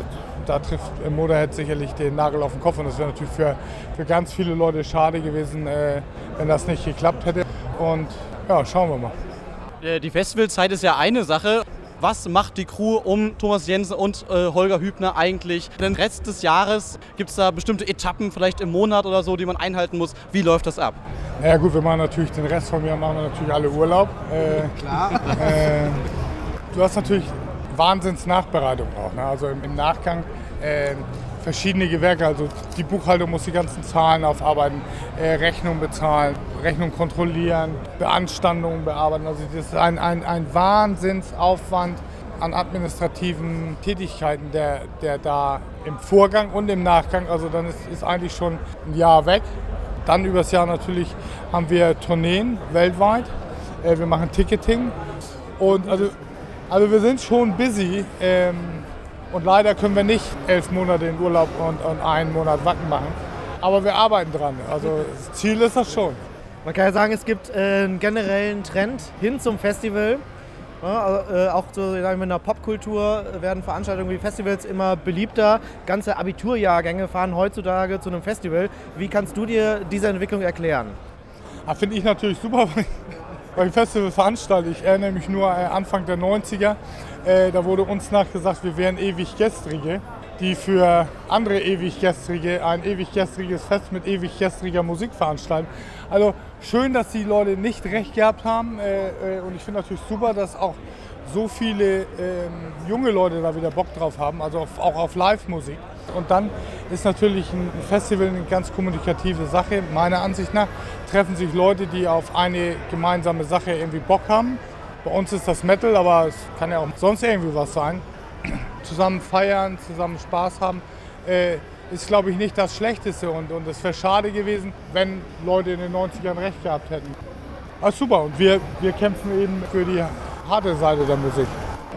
da trifft äh, Motorhead sicherlich den Nagel auf den Kopf und das wäre natürlich für, für ganz viele Leute schade gewesen, äh, wenn das nicht geklappt hätte. Und ja, schauen wir mal. Die Festivalzeit ist ja eine Sache. Was macht die Crew um Thomas Jensen und äh, Holger Hübner eigentlich? Den Rest des Jahres gibt es da bestimmte Etappen, vielleicht im Monat oder so, die man einhalten muss. Wie läuft das ab? Ja gut, wir machen natürlich den Rest von mir machen wir natürlich alle Urlaub. Äh, Klar. Äh, du hast natürlich Wahnsinns Nachbereitung auch. Ne? Also im, im Nachgang äh, verschiedene Gewerke. Also die Buchhaltung muss die ganzen Zahlen aufarbeiten, äh, Rechnung bezahlen, Rechnung kontrollieren, Beanstandungen bearbeiten. Also das ist ein, ein, ein Wahnsinnsaufwand an administrativen Tätigkeiten, der, der da im Vorgang und im Nachgang, also dann ist, ist eigentlich schon ein Jahr weg. Dann übers Jahr natürlich haben wir Tourneen weltweit. Äh, wir machen Ticketing. Und also, also wir sind schon busy. Ähm, und leider können wir nicht elf Monate in Urlaub und, und einen Monat Wacken machen. Aber wir arbeiten dran. Also das Ziel ist das schon. Man kann ja sagen, es gibt äh, einen generellen Trend hin zum Festival. Ja, also, äh, auch so wir, in der Popkultur werden Veranstaltungen wie Festivals immer beliebter. Ganze Abiturjahrgänge fahren heutzutage zu einem Festival. Wie kannst du dir diese Entwicklung erklären? Ah, Finde ich natürlich super, ich Festival veranstalte. Ich erinnere mich nur äh, Anfang der 90er. Äh, da wurde uns nachgesagt, wir wären ewig Gestrige, die für andere ewig Gestrige ein ewig gestriges Fest mit ewig gestriger Musik veranstalten. Also schön, dass die Leute nicht recht gehabt haben. Äh, und ich finde natürlich super, dass auch so viele ähm, junge Leute da wieder Bock drauf haben, also auch auf Live-Musik. Und dann ist natürlich ein Festival eine ganz kommunikative Sache. Meiner Ansicht nach treffen sich Leute, die auf eine gemeinsame Sache irgendwie Bock haben. Bei uns ist das Metal, aber es kann ja auch sonst irgendwie was sein. Zusammen feiern, zusammen Spaß haben, äh, ist glaube ich nicht das Schlechteste. Und, und es wäre schade gewesen, wenn Leute in den 90ern recht gehabt hätten. Ah, super, und wir, wir kämpfen eben für die harte Seite der Musik.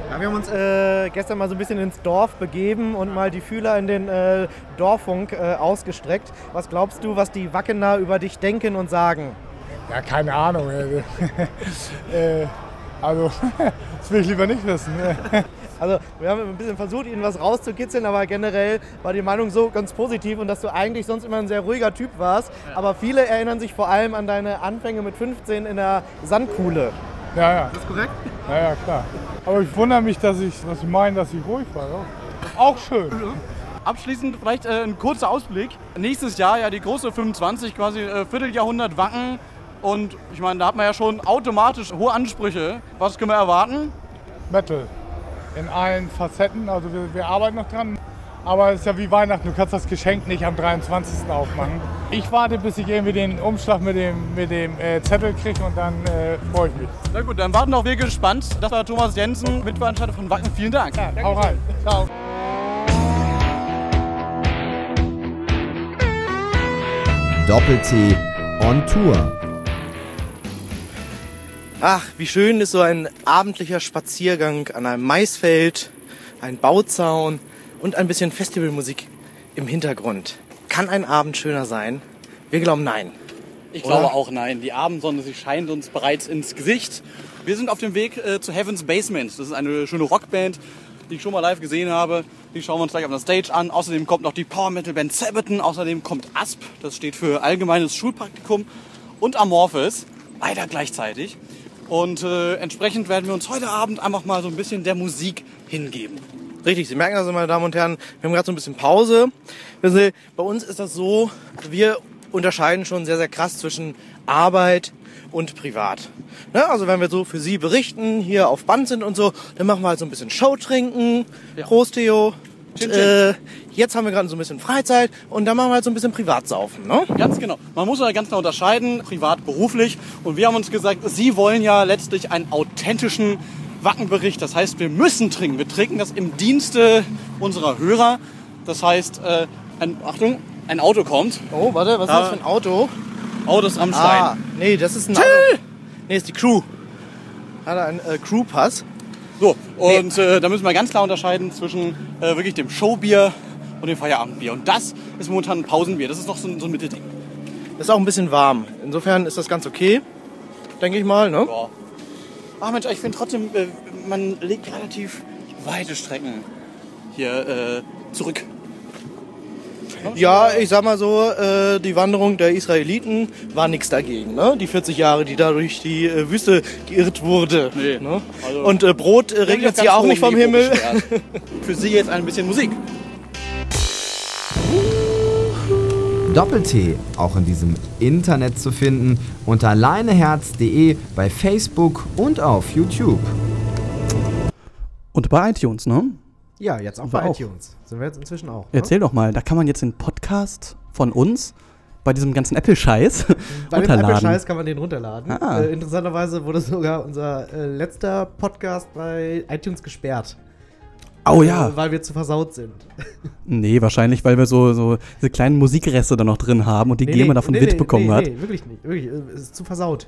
Ja, wir haben uns äh, gestern mal so ein bisschen ins Dorf begeben und mal die Fühler in den äh, Dorffunk äh, ausgestreckt. Was glaubst du, was die Wackener über dich denken und sagen? Ja, keine Ahnung. äh, also, das will ich lieber nicht wissen. Also, wir haben ein bisschen versucht, ihnen was rauszukitzeln, aber generell war die Meinung so ganz positiv und dass du eigentlich sonst immer ein sehr ruhiger Typ warst. Aber viele erinnern sich vor allem an deine Anfänge mit 15 in der Sandkuhle. Ja, ja. Ist das korrekt? Ja, ja, klar. Aber ich wundere mich, dass ich, dass ich meine, dass ich ruhig war. Ja. Auch schön. Abschließend vielleicht äh, ein kurzer Ausblick. Nächstes Jahr ja die große 25, quasi äh, Vierteljahrhundert Wacken. Und ich meine, da hat man ja schon automatisch hohe Ansprüche. Was können wir erwarten? Metal. In allen Facetten. Also wir, wir arbeiten noch dran. Aber es ist ja wie Weihnachten, du kannst das Geschenk nicht am 23. aufmachen. Ich warte, bis ich irgendwie den Umschlag mit dem, mit dem äh, Zettel kriege und dann äh, freue ich mich. Na gut, dann warten auch wir gespannt. Das war Thomas Jensen, Mitveranstalter von Wacken. Vielen Dank. Ja, hau rein. Ciao. Doppel-T on Tour. Ach, wie schön ist so ein abendlicher Spaziergang an einem Maisfeld, ein Bauzaun und ein bisschen Festivalmusik im Hintergrund. Kann ein Abend schöner sein? Wir glauben nein. Ich Oder? glaube auch nein. Die Abendsonne, sie scheint uns bereits ins Gesicht. Wir sind auf dem Weg äh, zu Heaven's Basement. Das ist eine schöne Rockband, die ich schon mal live gesehen habe. Die schauen wir uns gleich auf der Stage an. Außerdem kommt noch die Power Metal Band Sabaton. Außerdem kommt ASP, das steht für Allgemeines Schulpraktikum. Und Amorphis, beide gleichzeitig. Und äh, entsprechend werden wir uns heute Abend einfach mal so ein bisschen der Musik hingeben. Richtig, Sie merken das, meine Damen und Herren. Wir haben gerade so ein bisschen Pause. Wissen Sie, bei uns ist das so, wir unterscheiden schon sehr, sehr krass zwischen Arbeit und privat. Ne? Also wenn wir so für Sie berichten, hier auf Band sind und so, dann machen wir halt so ein bisschen Show trinken. Prost, Theo. Chin, chin. äh, jetzt haben wir gerade so ein bisschen Freizeit und dann machen wir halt so ein bisschen Privatsaufen. Ne? Ganz genau. Man muss ja ganz klar unterscheiden, privat, beruflich. Und wir haben uns gesagt, Sie wollen ja letztlich einen authentischen Wackenbericht. Das heißt, wir müssen trinken. Wir trinken das im Dienste unserer Hörer. Das heißt, äh, ein, Achtung, ein Auto kommt. Oh, warte, was ist das für ein Auto? Autos am Stein. Ah, nee, das ist ein! Auto. Nee, ist die Crew. Hat er einen äh, Crew-Pass? So, und äh, da müssen wir ganz klar unterscheiden zwischen äh, wirklich dem Showbier und dem Feierabendbier. Und das ist momentan ein Pausenbier. Das ist noch so ein, so ein Mittelding. Ist auch ein bisschen warm. Insofern ist das ganz okay, denke ich mal. Ne? Ja. Ach Mensch, ich finde trotzdem, äh, man legt relativ weite Strecken hier äh, zurück. Ja, ich sag mal so, äh, die Wanderung der Israeliten war nichts dagegen. Ne? Die 40 Jahre, die da durch die äh, Wüste geirrt wurde. Nee. Ne? Also- Und äh, Brot äh, regnet sie auch nicht vom Himmel. Für Sie jetzt ein bisschen Musik. Doppel-T auch in diesem Internet zu finden unter leineherz.de bei Facebook und auf YouTube. Und bei iTunes, ne? Ja, jetzt auch bei auch. iTunes. Sind wir jetzt inzwischen auch. ne? Erzähl doch mal, da kann man jetzt den Podcast von uns bei diesem ganzen Apple-Scheiß Bei dem runterladen. Apple-Scheiß kann man den runterladen. Ah. Äh, interessanterweise wurde sogar unser äh, letzter Podcast bei iTunes gesperrt. Oh ja. Äh, weil wir zu versaut sind. Nee, wahrscheinlich, weil wir so, so diese kleinen Musikreste da noch drin haben und die Nee, GEMA nee, davon nee, Wind nee, bekommen nee, hat. Nee, wirklich nicht. Wirklich, äh, es ist zu versaut.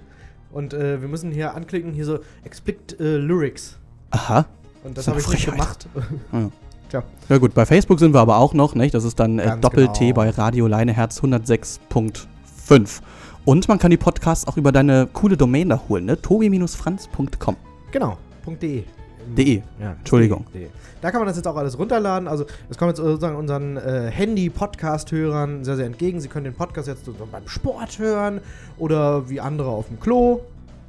Und äh, wir müssen hier anklicken, hier so Explicit äh, Lyrics. Aha. Und das ist habe ich nicht gemacht. Ja. Tja. Ja gut, bei Facebook sind wir aber auch noch, nicht? Das ist dann äh, Doppel-T genau. bei Radio Leineherz 106.5. Und man kann die Podcasts auch über deine coole Domain da holen, ne? tobi-franz.com. Genau, .de. De. Ja, Entschuldigung. de. Da kann man das jetzt auch alles runterladen. Also es kommt jetzt sozusagen unseren äh, Handy-Podcast-Hörern sehr, sehr entgegen. Sie können den Podcast jetzt beim Sport hören oder wie andere auf dem Klo.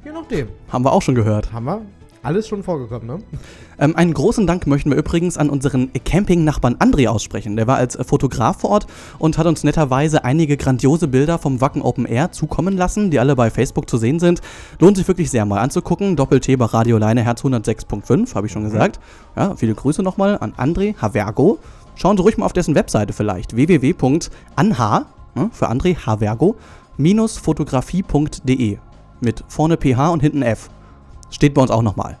Je nachdem. Haben wir auch schon gehört. Haben wir alles schon vorgekommen, ne? Ähm, einen großen Dank möchten wir übrigens an unseren Camping-Nachbarn André aussprechen. Der war als äh, Fotograf vor Ort und hat uns netterweise einige grandiose Bilder vom Wacken Open Air zukommen lassen, die alle bei Facebook zu sehen sind. Lohnt sich wirklich sehr mal anzugucken. Doppel-T bei Radio Leineherz 106.5, habe ich schon gesagt. Ja, viele Grüße nochmal an André Havergo. Schauen Sie ruhig mal auf dessen Webseite vielleicht. www.anha, ne, für André Havergo, minus fotografie.de. Mit vorne PH und hinten F. Steht bei uns auch nochmal.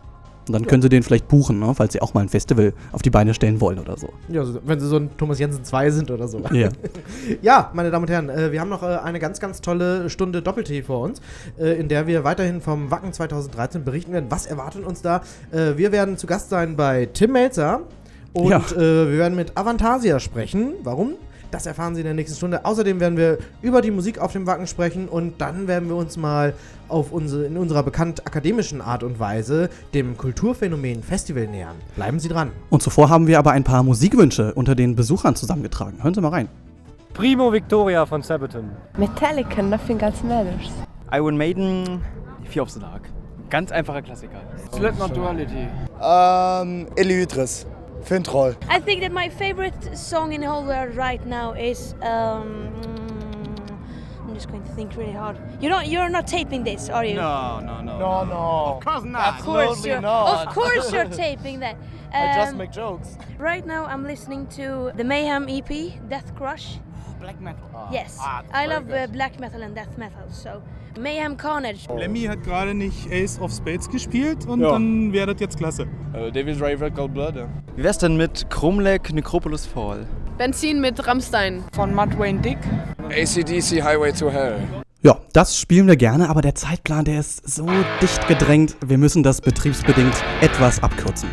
Und dann können sie den vielleicht buchen, ne, falls sie auch mal ein Festival auf die Beine stellen wollen oder so. Ja, so, wenn sie so ein Thomas Jensen 2 sind oder so. Ja. ja, meine Damen und Herren, äh, wir haben noch äh, eine ganz, ganz tolle Stunde Doppel-T vor uns, äh, in der wir weiterhin vom Wacken 2013 berichten werden. Was erwartet uns da? Wir werden zu Gast sein bei Tim Melzer und Ja. wir werden mit Avantasia sprechen. Warum? Das erfahren Sie in der nächsten Stunde. Außerdem werden wir über die Musik auf dem Wacken sprechen und dann werden wir uns mal auf unsere, in unserer bekannt akademischen Art und Weise dem Kulturphänomen Festival nähern. Bleiben Sie dran. Und zuvor haben wir aber ein paar Musikwünsche unter den Besuchern zusammengetragen. Hören Sie mal rein. Primo Victoria von Sabaton. Metallica, Nothing Else Matters. Iron Maiden, Fear of the Dark. Ganz einfacher Klassiker. Slipknot Duality. Ähm, Elytris. Fintroll. I think that my favorite song in the whole world right now is. Um, just going to think really hard. You don't. You're not taping this, are you? No, no, no. No, no. Of course not. Of course Absolutely you're. not. Of course you're taping that. I just Um, make jokes. Right now, I'm listening to the Mayhem EP, Death Crush. Black Metal. Yes, Ah, I love uh, black metal and death metal. So, Mayhem Carnage. Lemmy hat gerade nicht Ace of Spades gespielt und Ja. dann wäre das jetzt klasse. David Ray Red Gold Blood. Wie wär's denn mit Chromlech Necropolis Fall? Benzin mit Rammstein. Von Matt Wayne Dick. ACDC Highway to Hell. Ja, das spielen wir gerne, aber der Zeitplan, der ist so dicht gedrängt. Wir müssen das betriebsbedingt etwas abkürzen.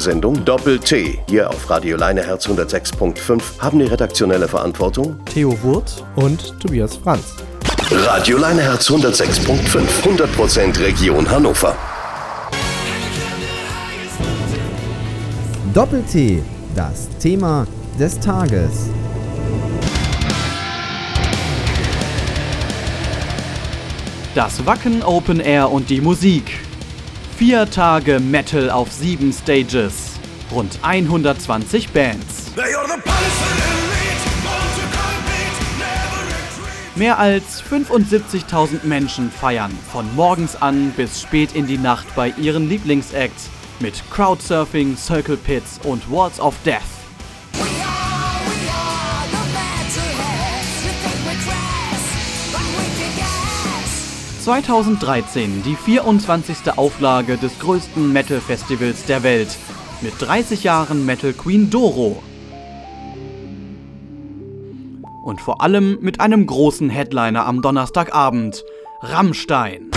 Sendung Doppel-T hier auf Radio Leineherz 106.5 haben die redaktionelle Verantwortung Theo Wurt und Tobias Franz. Radio Leineherz 106.5, 100% Region Hannover. Doppel-T, das Thema des Tages. Das Wacken Open Air und die Musik. Vier Tage Metal auf sieben Stages. Rund 120 Bands. Mehr als 75.000 Menschen feiern von morgens an bis spät in die Nacht bei ihren Lieblingsacts mit Crowdsurfing, Circle Pits und Walls of Death. 2013 die 24. Auflage des größten Metal-Festivals der Welt mit 30 Jahren Metal Queen Doro. Und vor allem mit einem großen Headliner am Donnerstagabend, Rammstein.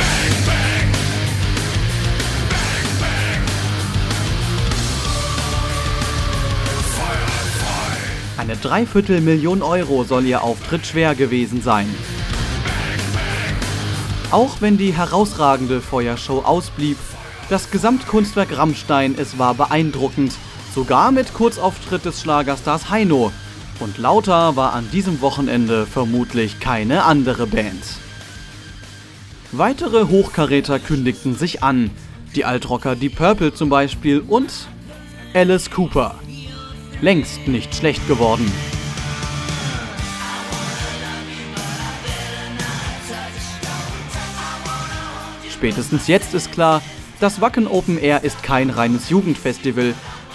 Eine Dreiviertelmillion Euro soll ihr Auftritt schwer gewesen sein. Auch wenn die herausragende Feuershow ausblieb, das Gesamtkunstwerk Rammstein, es war beeindruckend, sogar mit Kurzauftritt des Schlagerstars Heino. Und lauter war an diesem Wochenende vermutlich keine andere Band. Weitere Hochkaräter kündigten sich an, die Altrocker Deep Purple zum Beispiel und Alice Cooper. Längst nicht schlecht geworden. Spätestens jetzt ist klar, das Wacken Open Air ist kein reines Jugendfestival.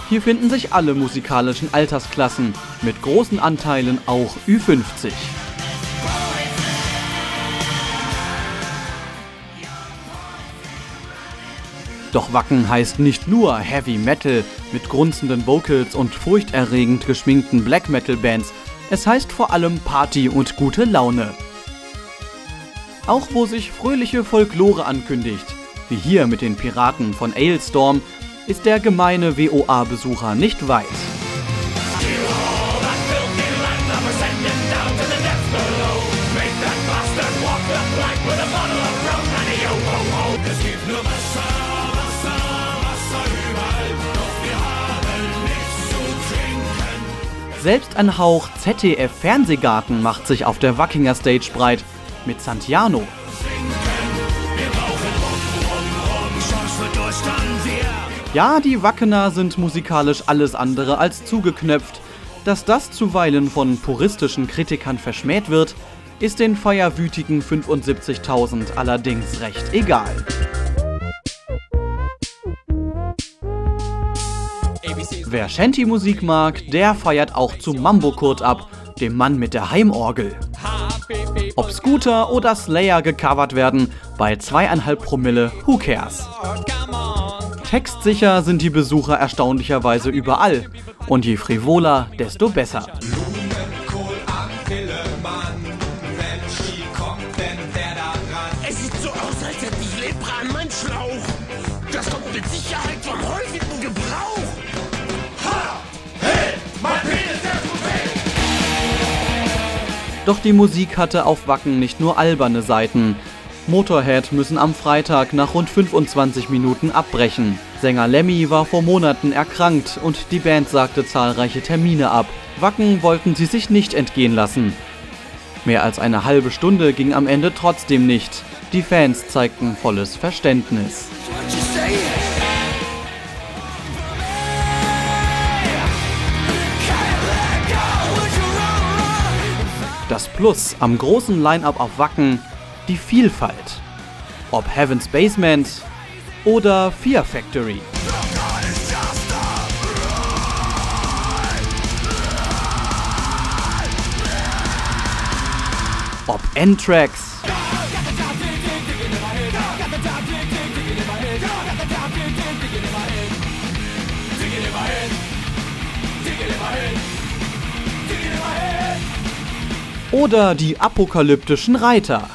Hier finden sich alle musikalischen Altersklassen, mit großen Anteilen auch Ü50. Doch Wacken heißt nicht nur Heavy Metal mit grunzenden Vocals und furchterregend geschminkten Black Metal Bands, es heißt vor allem Party und gute Laune. Auch wo sich fröhliche Folklore ankündigt, wie hier mit den Piraten von Ailstorm, ist der gemeine WOA-Besucher nicht weit. Selbst ein Hauch ZDF-Fernsehgarten macht sich auf der Wackinger Stage breit mit Santiano. Ja, die Wackener sind musikalisch alles andere als zugeknöpft. Dass das zuweilen von puristischen Kritikern verschmäht wird, ist den feierwütigen 75.000 allerdings recht egal. Wer Shanty-Musik mag, der feiert auch zu Mambo Kurt ab, dem Mann mit der Heimorgel. Ob Scooter oder Slayer gecovert werden, bei zweieinhalb Promille, who cares? Textsicher sind die Besucher erstaunlicherweise überall. Und je frivoler, desto besser. Doch die Musik hatte auf Wacken nicht nur alberne Seiten. Motorhead müssen am Freitag nach rund 25 Minuten abbrechen. Sänger Lemmy war vor Monaten erkrankt und die Band sagte zahlreiche Termine ab. Wacken wollten sie sich nicht entgehen lassen. Mehr als eine halbe Stunde ging am Ende trotzdem nicht. Die Fans zeigten volles Verständnis. Plus am großen Line-Up auf Wacken, die Vielfalt. Ob Heaven's Basement oder Fear Factory. Ob Anthrax oder die apokalyptischen Reiter.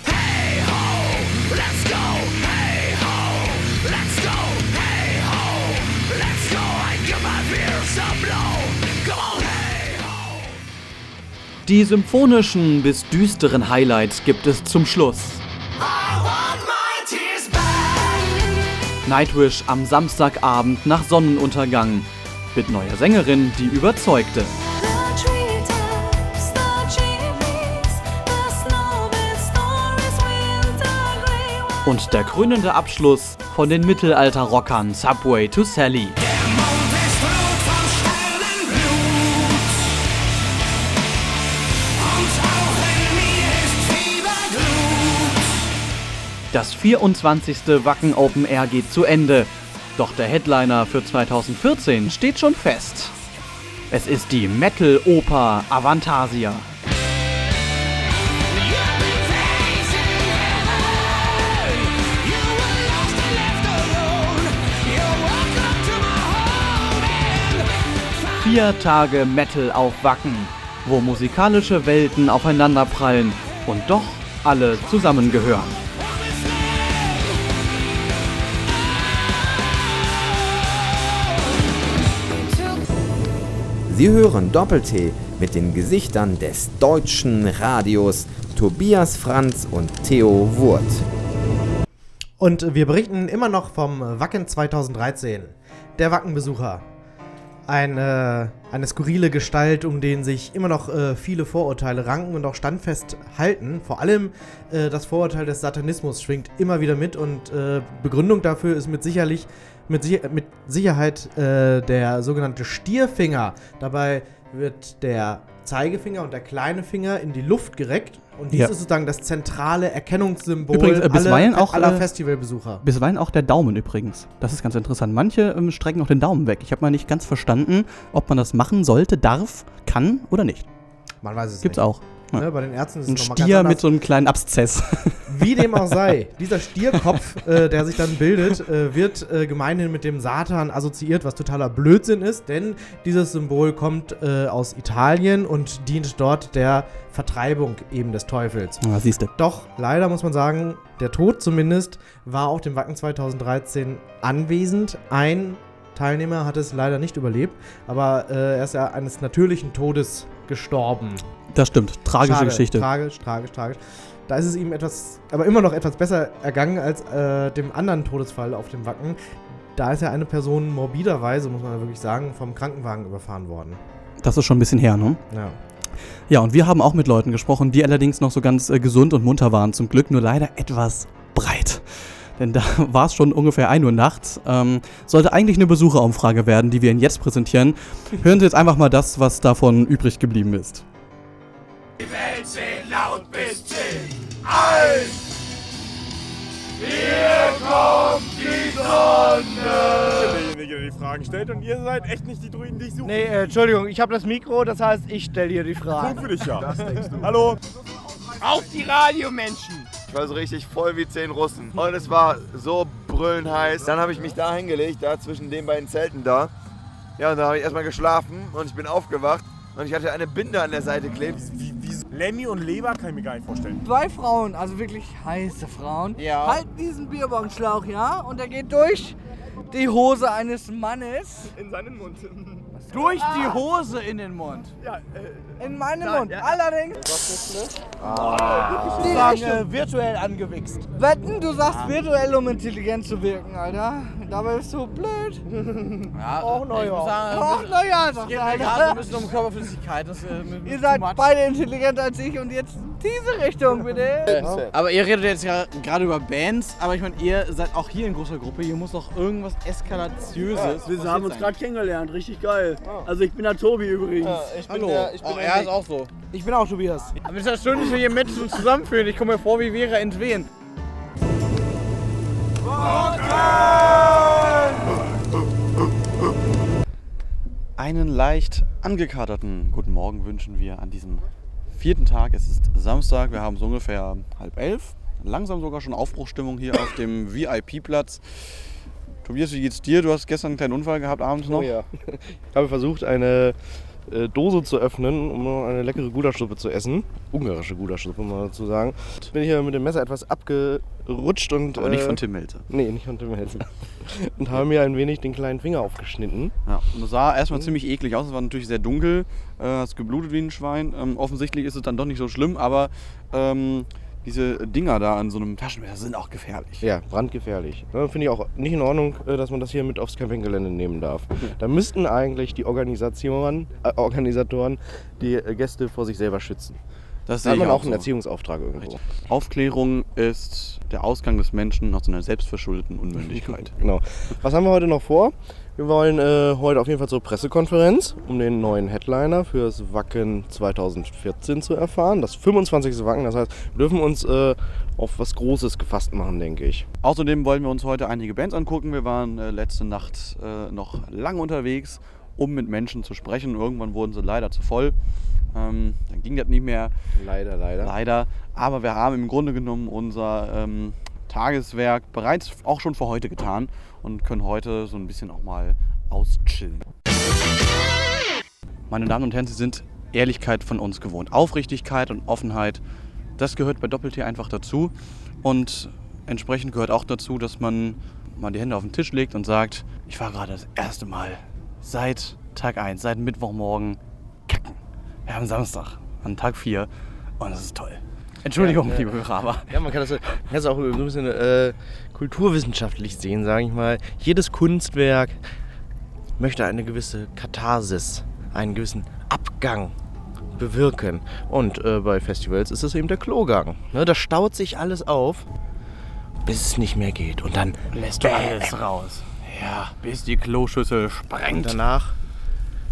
Die symphonischen bis düsteren Highlights gibt es zum Schluss. Nightwish am Samstagabend nach Sonnenuntergang. Mit neuer Sängerin, die überzeugte. Und der krönende Abschluss von den Mittelalter-Rockern Subway to Sally. Das 24. Wacken Open Air geht zu Ende. Doch der Headliner für 2014 steht schon fest. Es ist die Metal-Oper Avantasia. Vier Tage Metal auf Wacken, wo musikalische Welten aufeinanderprallen und doch alle zusammengehören. Sie hören Doppel-T mit den Gesichtern des deutschen Radios Tobias Franz und Theo Wurt. Und wir berichten immer noch vom Wacken 2013. Der Wackenbesucher. Eine, eine skurrile Gestalt, um den sich immer noch äh, viele Vorurteile ranken und auch standfest halten. Vor allem äh, das Vorurteil des Satanismus schwingt immer wieder mit und äh, Begründung dafür ist mit sicherlich mit, Sicher mit Sicherheit äh, der sogenannte Stierfinger. Dabei wird der Zeigefinger und der kleine Finger in die Luft gereckt und dies Ja. ist sozusagen das zentrale Erkennungssymbol Übrigens, äh, bisweilen aller, auch, aller äh, Festivalbesucher. Bisweilen auch der Daumen übrigens. Das ist ganz interessant. Manche ähm, strecken auch den Daumen weg. Ich habe mal nicht ganz verstanden, ob man das machen sollte, darf, kann oder nicht. Man weiß es Gibt's nicht. auch. Ja. Ne, bei den Ärzten ist Ein es nochmal ganz Stier anders. mit so einem kleinen Abszess. Wie dem auch sei, dieser Stierkopf, äh, der sich dann bildet, äh, wird äh, gemeinhin mit dem Satan assoziiert, was totaler Blödsinn ist, denn dieses Symbol kommt äh, aus Italien und dient dort der Vertreibung eben des Teufels. Ja, siehst du. Doch, leider muss man sagen, der Tod zumindest war auf dem Wacken 2013 anwesend. Ein Teilnehmer hat es leider nicht überlebt, aber äh, er ist ja eines natürlichen Todes gestorben. Das stimmt. Tragische Schade, Geschichte. Tragisch, tragisch, tragisch. Da ist es ihm etwas, aber immer noch etwas besser ergangen als äh, dem anderen Todesfall auf dem Wacken. Da ist ja eine Person morbiderweise, muss man ja wirklich sagen, vom Krankenwagen überfahren worden. Das ist schon ein bisschen her, ne? Ja. Ja, und wir haben auch mit Leuten gesprochen, die allerdings noch so ganz äh, gesund und munter waren, zum Glück, nur leider etwas breit. denn da war es schon ungefähr 1 Uhr nachts. Ähm, sollte eigentlich eine Besucherumfrage werden, die wir Ihnen jetzt präsentieren. Hören Sie jetzt einfach mal das, was davon übrig geblieben ist. Die Welt zählt laut bis 10. Eins! Hier kommt die Sonne! Derjenige, der die Fragen stellt und ihr seid echt nicht die Druiden, die ich suche. Nee, äh, Entschuldigung, ich habe das Mikro, das heißt, ich stelle dir die Fragen. Cool für dich, ja. Das denkst du. Hallo. Auf die Radiomenschen! Ich war so richtig voll wie zehn Russen. Und es war so brüllend heiß. Dann habe ich mich da hingelegt, da zwischen den beiden Zelten da. Ja, und da habe ich erstmal geschlafen und ich bin aufgewacht und ich hatte eine Binde an der Seite wie Lemmy und Leber kann ich mir gar nicht vorstellen. Zwei Frauen, also wirklich heiße Frauen, Ja. halten diesen Bierbongschlauch, ja, und der geht durch die Hose eines Mannes. In seinen Mund. Durch die Hose in den Mund. Ja, In meinen Nein, Mund. ja. Allerdings. Ah. Die Ich sage, Richtung. virtuell angewichst. Wetten, du sagst virtuell, um intelligent zu wirken, Alter. Dabei bist du blöd. Ja, Och, na ich ja. muss sagen, Och, na ja, es sagt geht der eine. gerade so ein bisschen um Körperflüssigkeit. Das, äh, Ihr seid much. beide intelligenter als ich und jetzt diese Richtung, bitte. Aber ihr redet jetzt ja gerade über Bands, aber ich meine, ihr seid auch hier in großer Gruppe. Hier muss doch irgendwas Eskalatiöses. wir haben uns gerade kennengelernt, richtig geil. Also ich bin der Tobi übrigens. ich bin Hallo. der- ich bin oh, er ist auch so. Ich bin auch Tobias. Aber es ist ja schön, dass wir hier Menschen zusammenführen. Ich komme mir vor wie Vera in Wien. Einen leicht angekaterten guten Morgen wünschen wir an diesem vierten Tag. Es ist Samstag, wir haben so ungefähr halb elf. Langsam sogar schon Aufbruchstimmung hier auf dem VIP-Platz. Tobias, wie geht's dir? Du hast gestern einen kleinen Unfall gehabt abends noch. Oh ja. Ich habe versucht, eine äh, Dose zu öffnen, um eine leckere Gulaschsuppe zu essen. Ungarische Gulaschsuppe, muss man dazu sagen. Ich bin hier mit dem Messer etwas abgerutscht und. Aber nicht äh, von Tim Melzer. Nee, nicht von Tim Melzer. und habe mir ein wenig den kleinen Finger aufgeschnitten. Ja, und das sah erstmal ziemlich eklig aus. Es war natürlich sehr dunkel, äh, hast geblutet wie ein Schwein. Ähm, offensichtlich ist es dann doch nicht so schlimm, aber ähm, diese Dinger da an so einem Taschenmesser sind auch gefährlich. Ja, brandgefährlich. Finde ich auch nicht in Ordnung, äh, dass man das hier mit aufs Campinggelände nehmen darf. Da müssten eigentlich die Organisatoren, äh, Organisatoren die äh, Gäste vor sich selber schützen. Das da hat man auch einen so. Erziehungsauftrag irgendwo. Aufklärung ist der Ausgang des Menschen aus einer selbstverschuldeten Unmündigkeit. Genau. Was haben wir heute noch vor? Wir wollen äh, heute auf jeden Fall zur Pressekonferenz, um den neuen Headliner fürs Wacken 2014 zu erfahren. Das 25. Wacken, das heißt, wir dürfen uns äh, auf was Großes gefasst machen, denke ich. Außerdem wollen wir uns heute einige Bands angucken. Wir waren äh, letzte Nacht äh, noch lang unterwegs, um mit Menschen zu sprechen. Irgendwann wurden sie leider zu voll. Ähm, dann ging das nicht mehr. Leider, leider. Leider. Aber wir haben im Grunde genommen unser ähm, Tageswerk bereits auch schon für heute getan und können heute so ein bisschen auch mal auschillen. Meine Damen und Herren, Sie sind Ehrlichkeit von uns gewohnt. Aufrichtigkeit und Offenheit, das gehört bei Doppel-T einfach dazu. Und entsprechend gehört auch dazu, dass man mal die Hände auf den Tisch legt und sagt, ich war gerade das erste Mal seit Tag 1, seit Mittwochmorgen kacken. Wir haben Samstag, an Tag 4 und das ist toll. Entschuldigung, Ja, liebe Hörer, aber Ja, man kann das, man kann das auch so ein bisschen äh, kulturwissenschaftlich sehen, sage ich mal. Jedes Kunstwerk möchte eine gewisse Katharsis, einen gewissen Abgang bewirken. Und äh, bei Festivals ist es eben der Klogang. Ne, da staut sich alles auf, bis es nicht mehr geht. Und dann lässt du alles raus. Ja, bis die Kloschüssel Und sprengt. danach,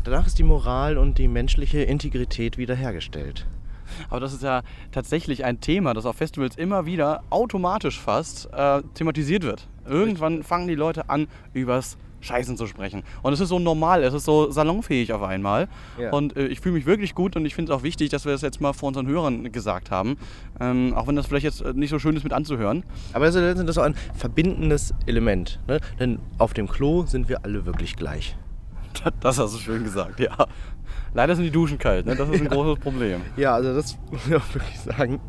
danach ist die Moral und die menschliche Integrität wiederhergestellt. Aber das ist ja tatsächlich ein Thema, das auf Festivals immer wieder automatisch fast äh, thematisiert wird. Irgendwann fangen die Leute an, übers Scheißen zu sprechen. Und es ist so normal, es ist so salonfähig auf einmal. Ja. Und äh, ich fühle mich wirklich gut und ich finde es auch wichtig, dass wir das jetzt mal vor unseren Hörern gesagt haben. Ähm, auch wenn das vielleicht jetzt äh, nicht so schön ist mit anzuhören. Aber das ist so ein verbindendes Element. Ne? Denn auf dem Klo sind wir alle wirklich gleich. Das hast du schön gesagt, ja. Leider sind die Duschen kalt, ne? das ist ein Ja. großes Problem. Ja, also das muss ich auch wirklich sagen.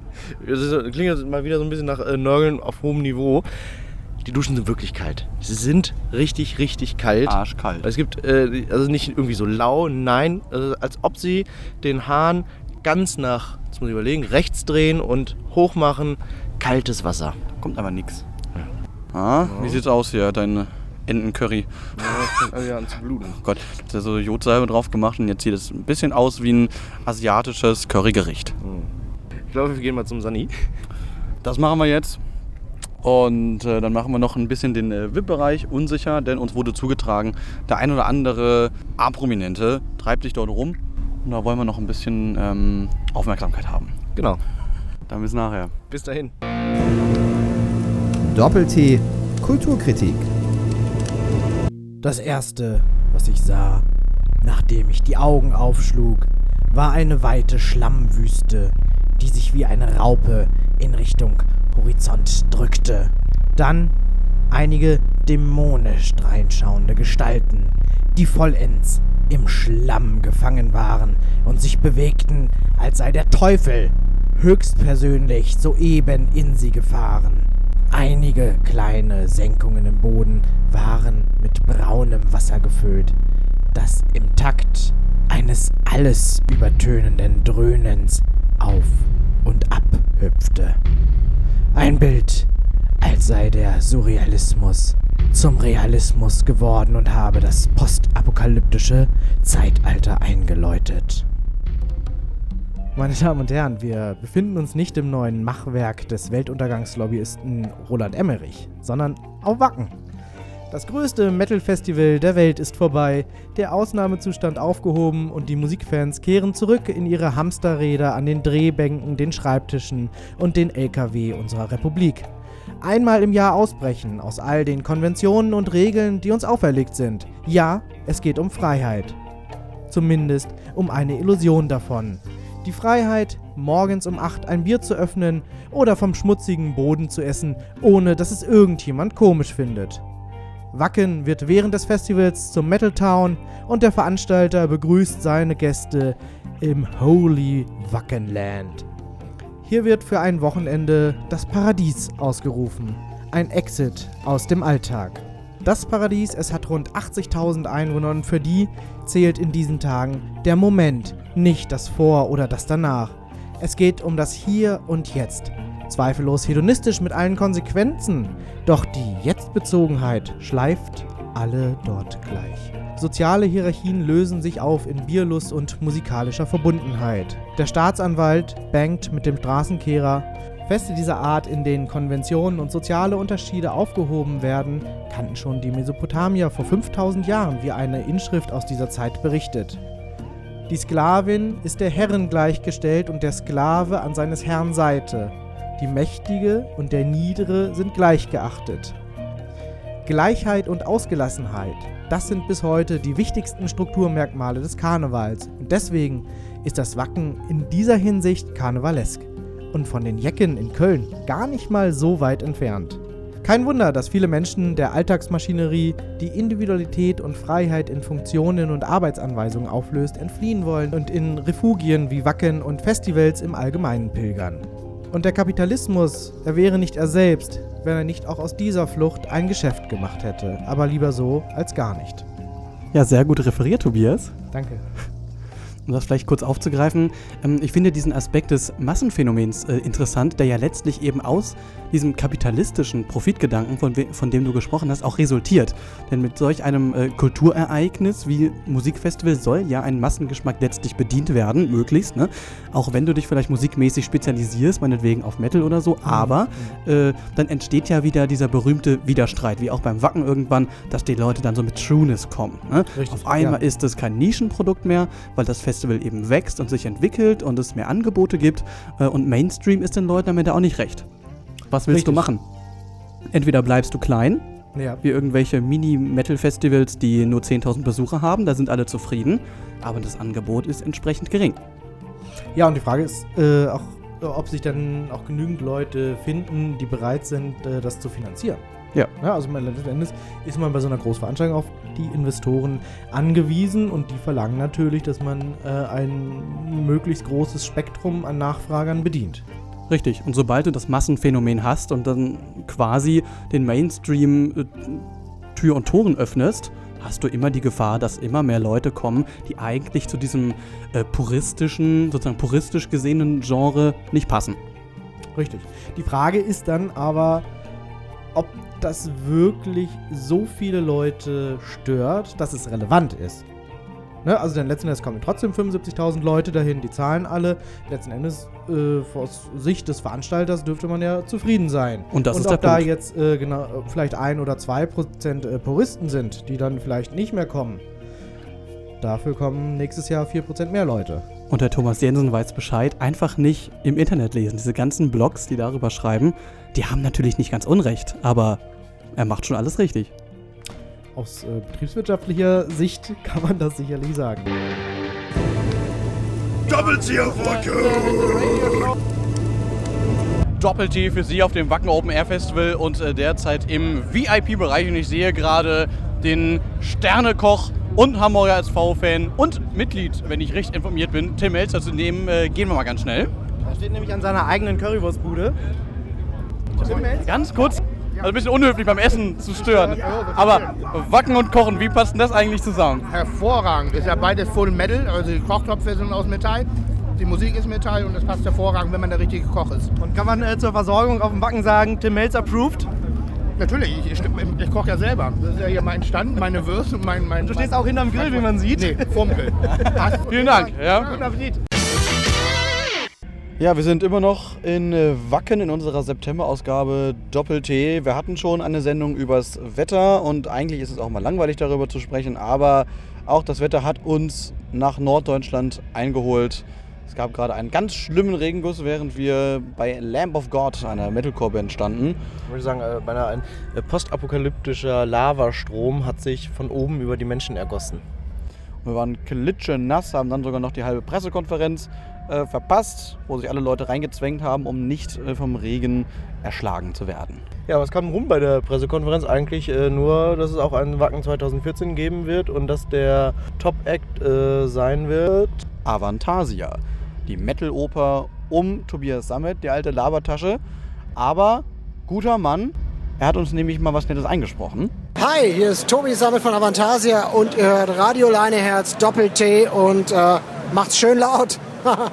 Das klingt jetzt mal wieder so ein bisschen nach äh, Nörgeln auf hohem Niveau. Die Duschen sind wirklich kalt. Sie sind richtig, richtig kalt. Arschkalt. Es gibt, äh, also nicht irgendwie so lau, nein, also als ob sie den Hahn ganz nach, jetzt muss ich überlegen, rechts drehen und hochmachen. Kaltes Wasser. Kommt aber nichts. Ah, wie sieht's aus hier, dein Entencurry? Ja, das fängt alle an zu bluten. Oh Gott, da ist so Jodsalbe drauf gemacht und jetzt sieht es ein bisschen aus wie ein asiatisches Currygericht. Ich glaube, wir gehen mal zum Sani. Das machen wir jetzt. Und äh, dann machen wir noch ein bisschen den äh, VIP-Bereich unsicher, denn uns wurde zugetragen, der ein oder andere A-Prominente treibt sich dort rum. Und da wollen wir noch ein bisschen ähm, Aufmerksamkeit haben. Genau. Dann bis nachher. Bis dahin. Doppel-T Kulturkritik. Das erste, was ich sah, nachdem ich die Augen aufschlug, war eine weite Schlammwüste, die sich wie eine Raupe in Richtung Horizont drückte. Dann einige dämonisch dreinschauende Gestalten, die vollends im Schlamm gefangen waren und sich bewegten, als sei der Teufel höchstpersönlich soeben in sie gefahren. Einige kleine Senkungen im Boden waren mit braunem Wasser gefüllt, das im Takt eines alles übertönenden Dröhnens auf und ab hüpfte. Ein Bild, als sei der Surrealismus zum Realismus geworden und habe das postapokalyptische Zeitalter eingeläutet. Meine Damen und Herren, wir befinden uns nicht im neuen Machwerk des Weltuntergangslobbyisten Roland Emmerich, sondern auf Wacken. Das größte Metal-Festival der Welt ist vorbei, der Ausnahmezustand aufgehoben und die Musikfans kehren zurück in ihre Hamsterräder an den Drehbänken, den Schreibtischen und den LKW unserer Republik. Einmal im Jahr ausbrechen aus all den Konventionen und Regeln, die uns auferlegt sind. Ja, es geht um Freiheit. Zumindest um eine Illusion davon. Die Freiheit, morgens um 8 ein Bier zu öffnen oder vom schmutzigen Boden zu essen, ohne dass es irgendjemand komisch findet. Wacken wird während des Festivals zum Metal Town und der Veranstalter begrüßt seine Gäste im Holy Wackenland. Hier wird für ein Wochenende das Paradies ausgerufen. Ein Exit aus dem Alltag. Das Paradies, es hat rund 80.000 Einwohner und für die zählt in diesen Tagen der Moment, nicht das Vor oder das Danach. Es geht um das Hier und Jetzt. Zweifellos hedonistisch mit allen Konsequenzen. Doch die Jetztbezogenheit schleift alle dort gleich. Soziale Hierarchien lösen sich auf in Bierlust und musikalischer Verbundenheit. Der Staatsanwalt bangt mit dem Straßenkehrer. Feste dieser Art, in denen Konventionen und soziale Unterschiede aufgehoben werden, kannten schon die Mesopotamier vor 5000 Jahren, wie eine Inschrift aus dieser Zeit berichtet. Die Sklavin ist der Herrin gleichgestellt und der Sklave an seines Herrn Seite. Die Mächtige und der Niedere sind gleichgeachtet. Gleichheit und Ausgelassenheit, das sind bis heute die wichtigsten Strukturmerkmale des Karnevals. Und deswegen ist das Wacken in dieser Hinsicht karnevalesk. Und von den Jecken in Köln gar nicht mal so weit entfernt. Kein Wunder, dass viele Menschen der Alltagsmaschinerie, die Individualität und Freiheit in Funktionen und Arbeitsanweisungen auflöst, entfliehen wollen und in Refugien wie Wacken und Festivals im Allgemeinen pilgern. Und der Kapitalismus, er wäre nicht er selbst, wenn er nicht auch aus dieser Flucht ein Geschäft gemacht hätte. Aber lieber so als gar nicht. Ja, sehr gut referiert, Tobias. Danke. Um das vielleicht kurz aufzugreifen, ähm, ich finde diesen Aspekt des Massenphänomens äh, interessant, der ja letztlich eben aus diesem kapitalistischen Profitgedanken, von, von dem du gesprochen hast, auch resultiert. Denn mit solch einem äh, Kulturereignis wie Musikfestival soll ja ein Massengeschmack letztlich bedient werden, möglichst. Ne? Auch wenn du dich vielleicht musikmäßig spezialisierst, meinetwegen auf Metal oder so, aber äh, dann entsteht ja wieder dieser berühmte Widerstreit, wie auch beim Wacken irgendwann, dass die Leute dann so mit Trueness kommen. Ne? Richtig, Auf einmal ja. ist es kein Nischenprodukt mehr, weil das Festival eben wächst und sich entwickelt und es mehr Angebote gibt. Äh, und Mainstream ist den Leuten am Ende auch nicht recht. Was willst du Richtig. machen? Entweder bleibst du klein, Ja. wie irgendwelche Mini-Metal-Festivals, die nur 10.000 Besucher haben, da sind alle zufrieden, aber das Angebot ist entsprechend gering. Ja, und die Frage ist äh, auch, ob sich dann auch genügend Leute finden, die bereit sind, äh, das zu finanzieren. Ja. ja also letzten Endes ist man bei so einer Großveranstaltung auf die Investoren angewiesen und die verlangen natürlich, dass man äh, ein möglichst großes Spektrum an Nachfragern bedient. Richtig. Und sobald du das Massenphänomen hast und dann quasi den Mainstream äh, Tür und Toren öffnest, hast du immer die Gefahr, dass immer mehr Leute kommen, die eigentlich zu diesem äh, puristischen, sozusagen puristisch gesehenen Genre nicht passen. Richtig. Die Frage ist dann aber, ob das wirklich so viele Leute stört, dass es relevant ist. Ne? Also denn letzten Endes kommen trotzdem 75.000 Leute dahin, die zahlen alle. Letzten Endes, äh, aus Sicht des Veranstalters dürfte man ja zufrieden sein. Und das ist ob der da Punkt. jetzt äh, genau, vielleicht ein oder zwei Prozent äh, Puristen sind, die dann vielleicht nicht mehr kommen, dafür kommen nächstes Jahr 4% mehr Leute. Und der Thomas Jensen weiß Bescheid, einfach nicht im Internet lesen. Diese ganzen Blogs, die darüber schreiben, die haben natürlich nicht ganz Unrecht, aber er macht schon alles richtig. Aus äh, betriebswirtschaftlicher Sicht kann man das sicherlich sagen. Doppel-T auf Wacken! Doppel-T für Sie auf dem Wacken Open Air Festival und äh, derzeit im VIP-Bereich. Und ich sehe gerade den Sternekoch und Hamburger SV-Fan und Mitglied, wenn ich recht informiert bin, Tim Melzer zu nehmen. Äh, gehen wir mal ganz schnell. Er steht nämlich an seiner eigenen Currywurstbude. Ganz kurz, also ein bisschen unhöflich beim Essen zu stören. Aber Wacken und Kochen, wie passt denn das eigentlich zusammen? Hervorragend. Ist ja beides Full Metal, also die Kochtöpfe sind aus Metall, die Musik ist Metall und es passt hervorragend, wenn man der richtige Koch ist. Und kann man äh, zur Versorgung auf dem Wacken sagen, Tim Melz approved? Natürlich, ich, ich, ich koche ja selber. Das ist ja hier mein Stand, meine Würste und mein, mein... Du stehst auch hinterm Grill, wie man sieht. Nee, vorm Grill. Vielen Dank. Ja. Guten Appetit. Ja, wir sind immer noch in äh, Wacken in unserer September-Ausgabe Doppel-T. Wir hatten schon eine Sendung übers Wetter und eigentlich ist es auch mal langweilig darüber zu sprechen, aber auch das Wetter hat uns nach Norddeutschland eingeholt. Es gab gerade einen ganz schlimmen Regenguss, während wir bei Lamb of God, einer Metalcore-Band, standen. Ich würde sagen, äh, beinahe ein äh, postapokalyptischer Lavastrom hat sich von oben über die Menschen ergossen. Wir waren klitschenass, haben dann sogar noch die halbe Pressekonferenz äh, verpasst, wo sich alle Leute reingezwängt haben, um nicht äh, vom Regen erschlagen zu werden. Ja, was kam rum bei der Pressekonferenz? Eigentlich äh, nur, dass es auch einen Wacken 2014 geben wird und dass der Top-Act äh, sein wird. Avantasia, die Metal-Oper um Tobias Sammet, die alte Labertasche. Aber guter Mann, er hat uns nämlich mal was Nettes eingesprochen. Hi, hier ist Tobi Sammel von Avantasia und ihr hört Radio Leineherz Doppel-T und äh, macht's schön laut.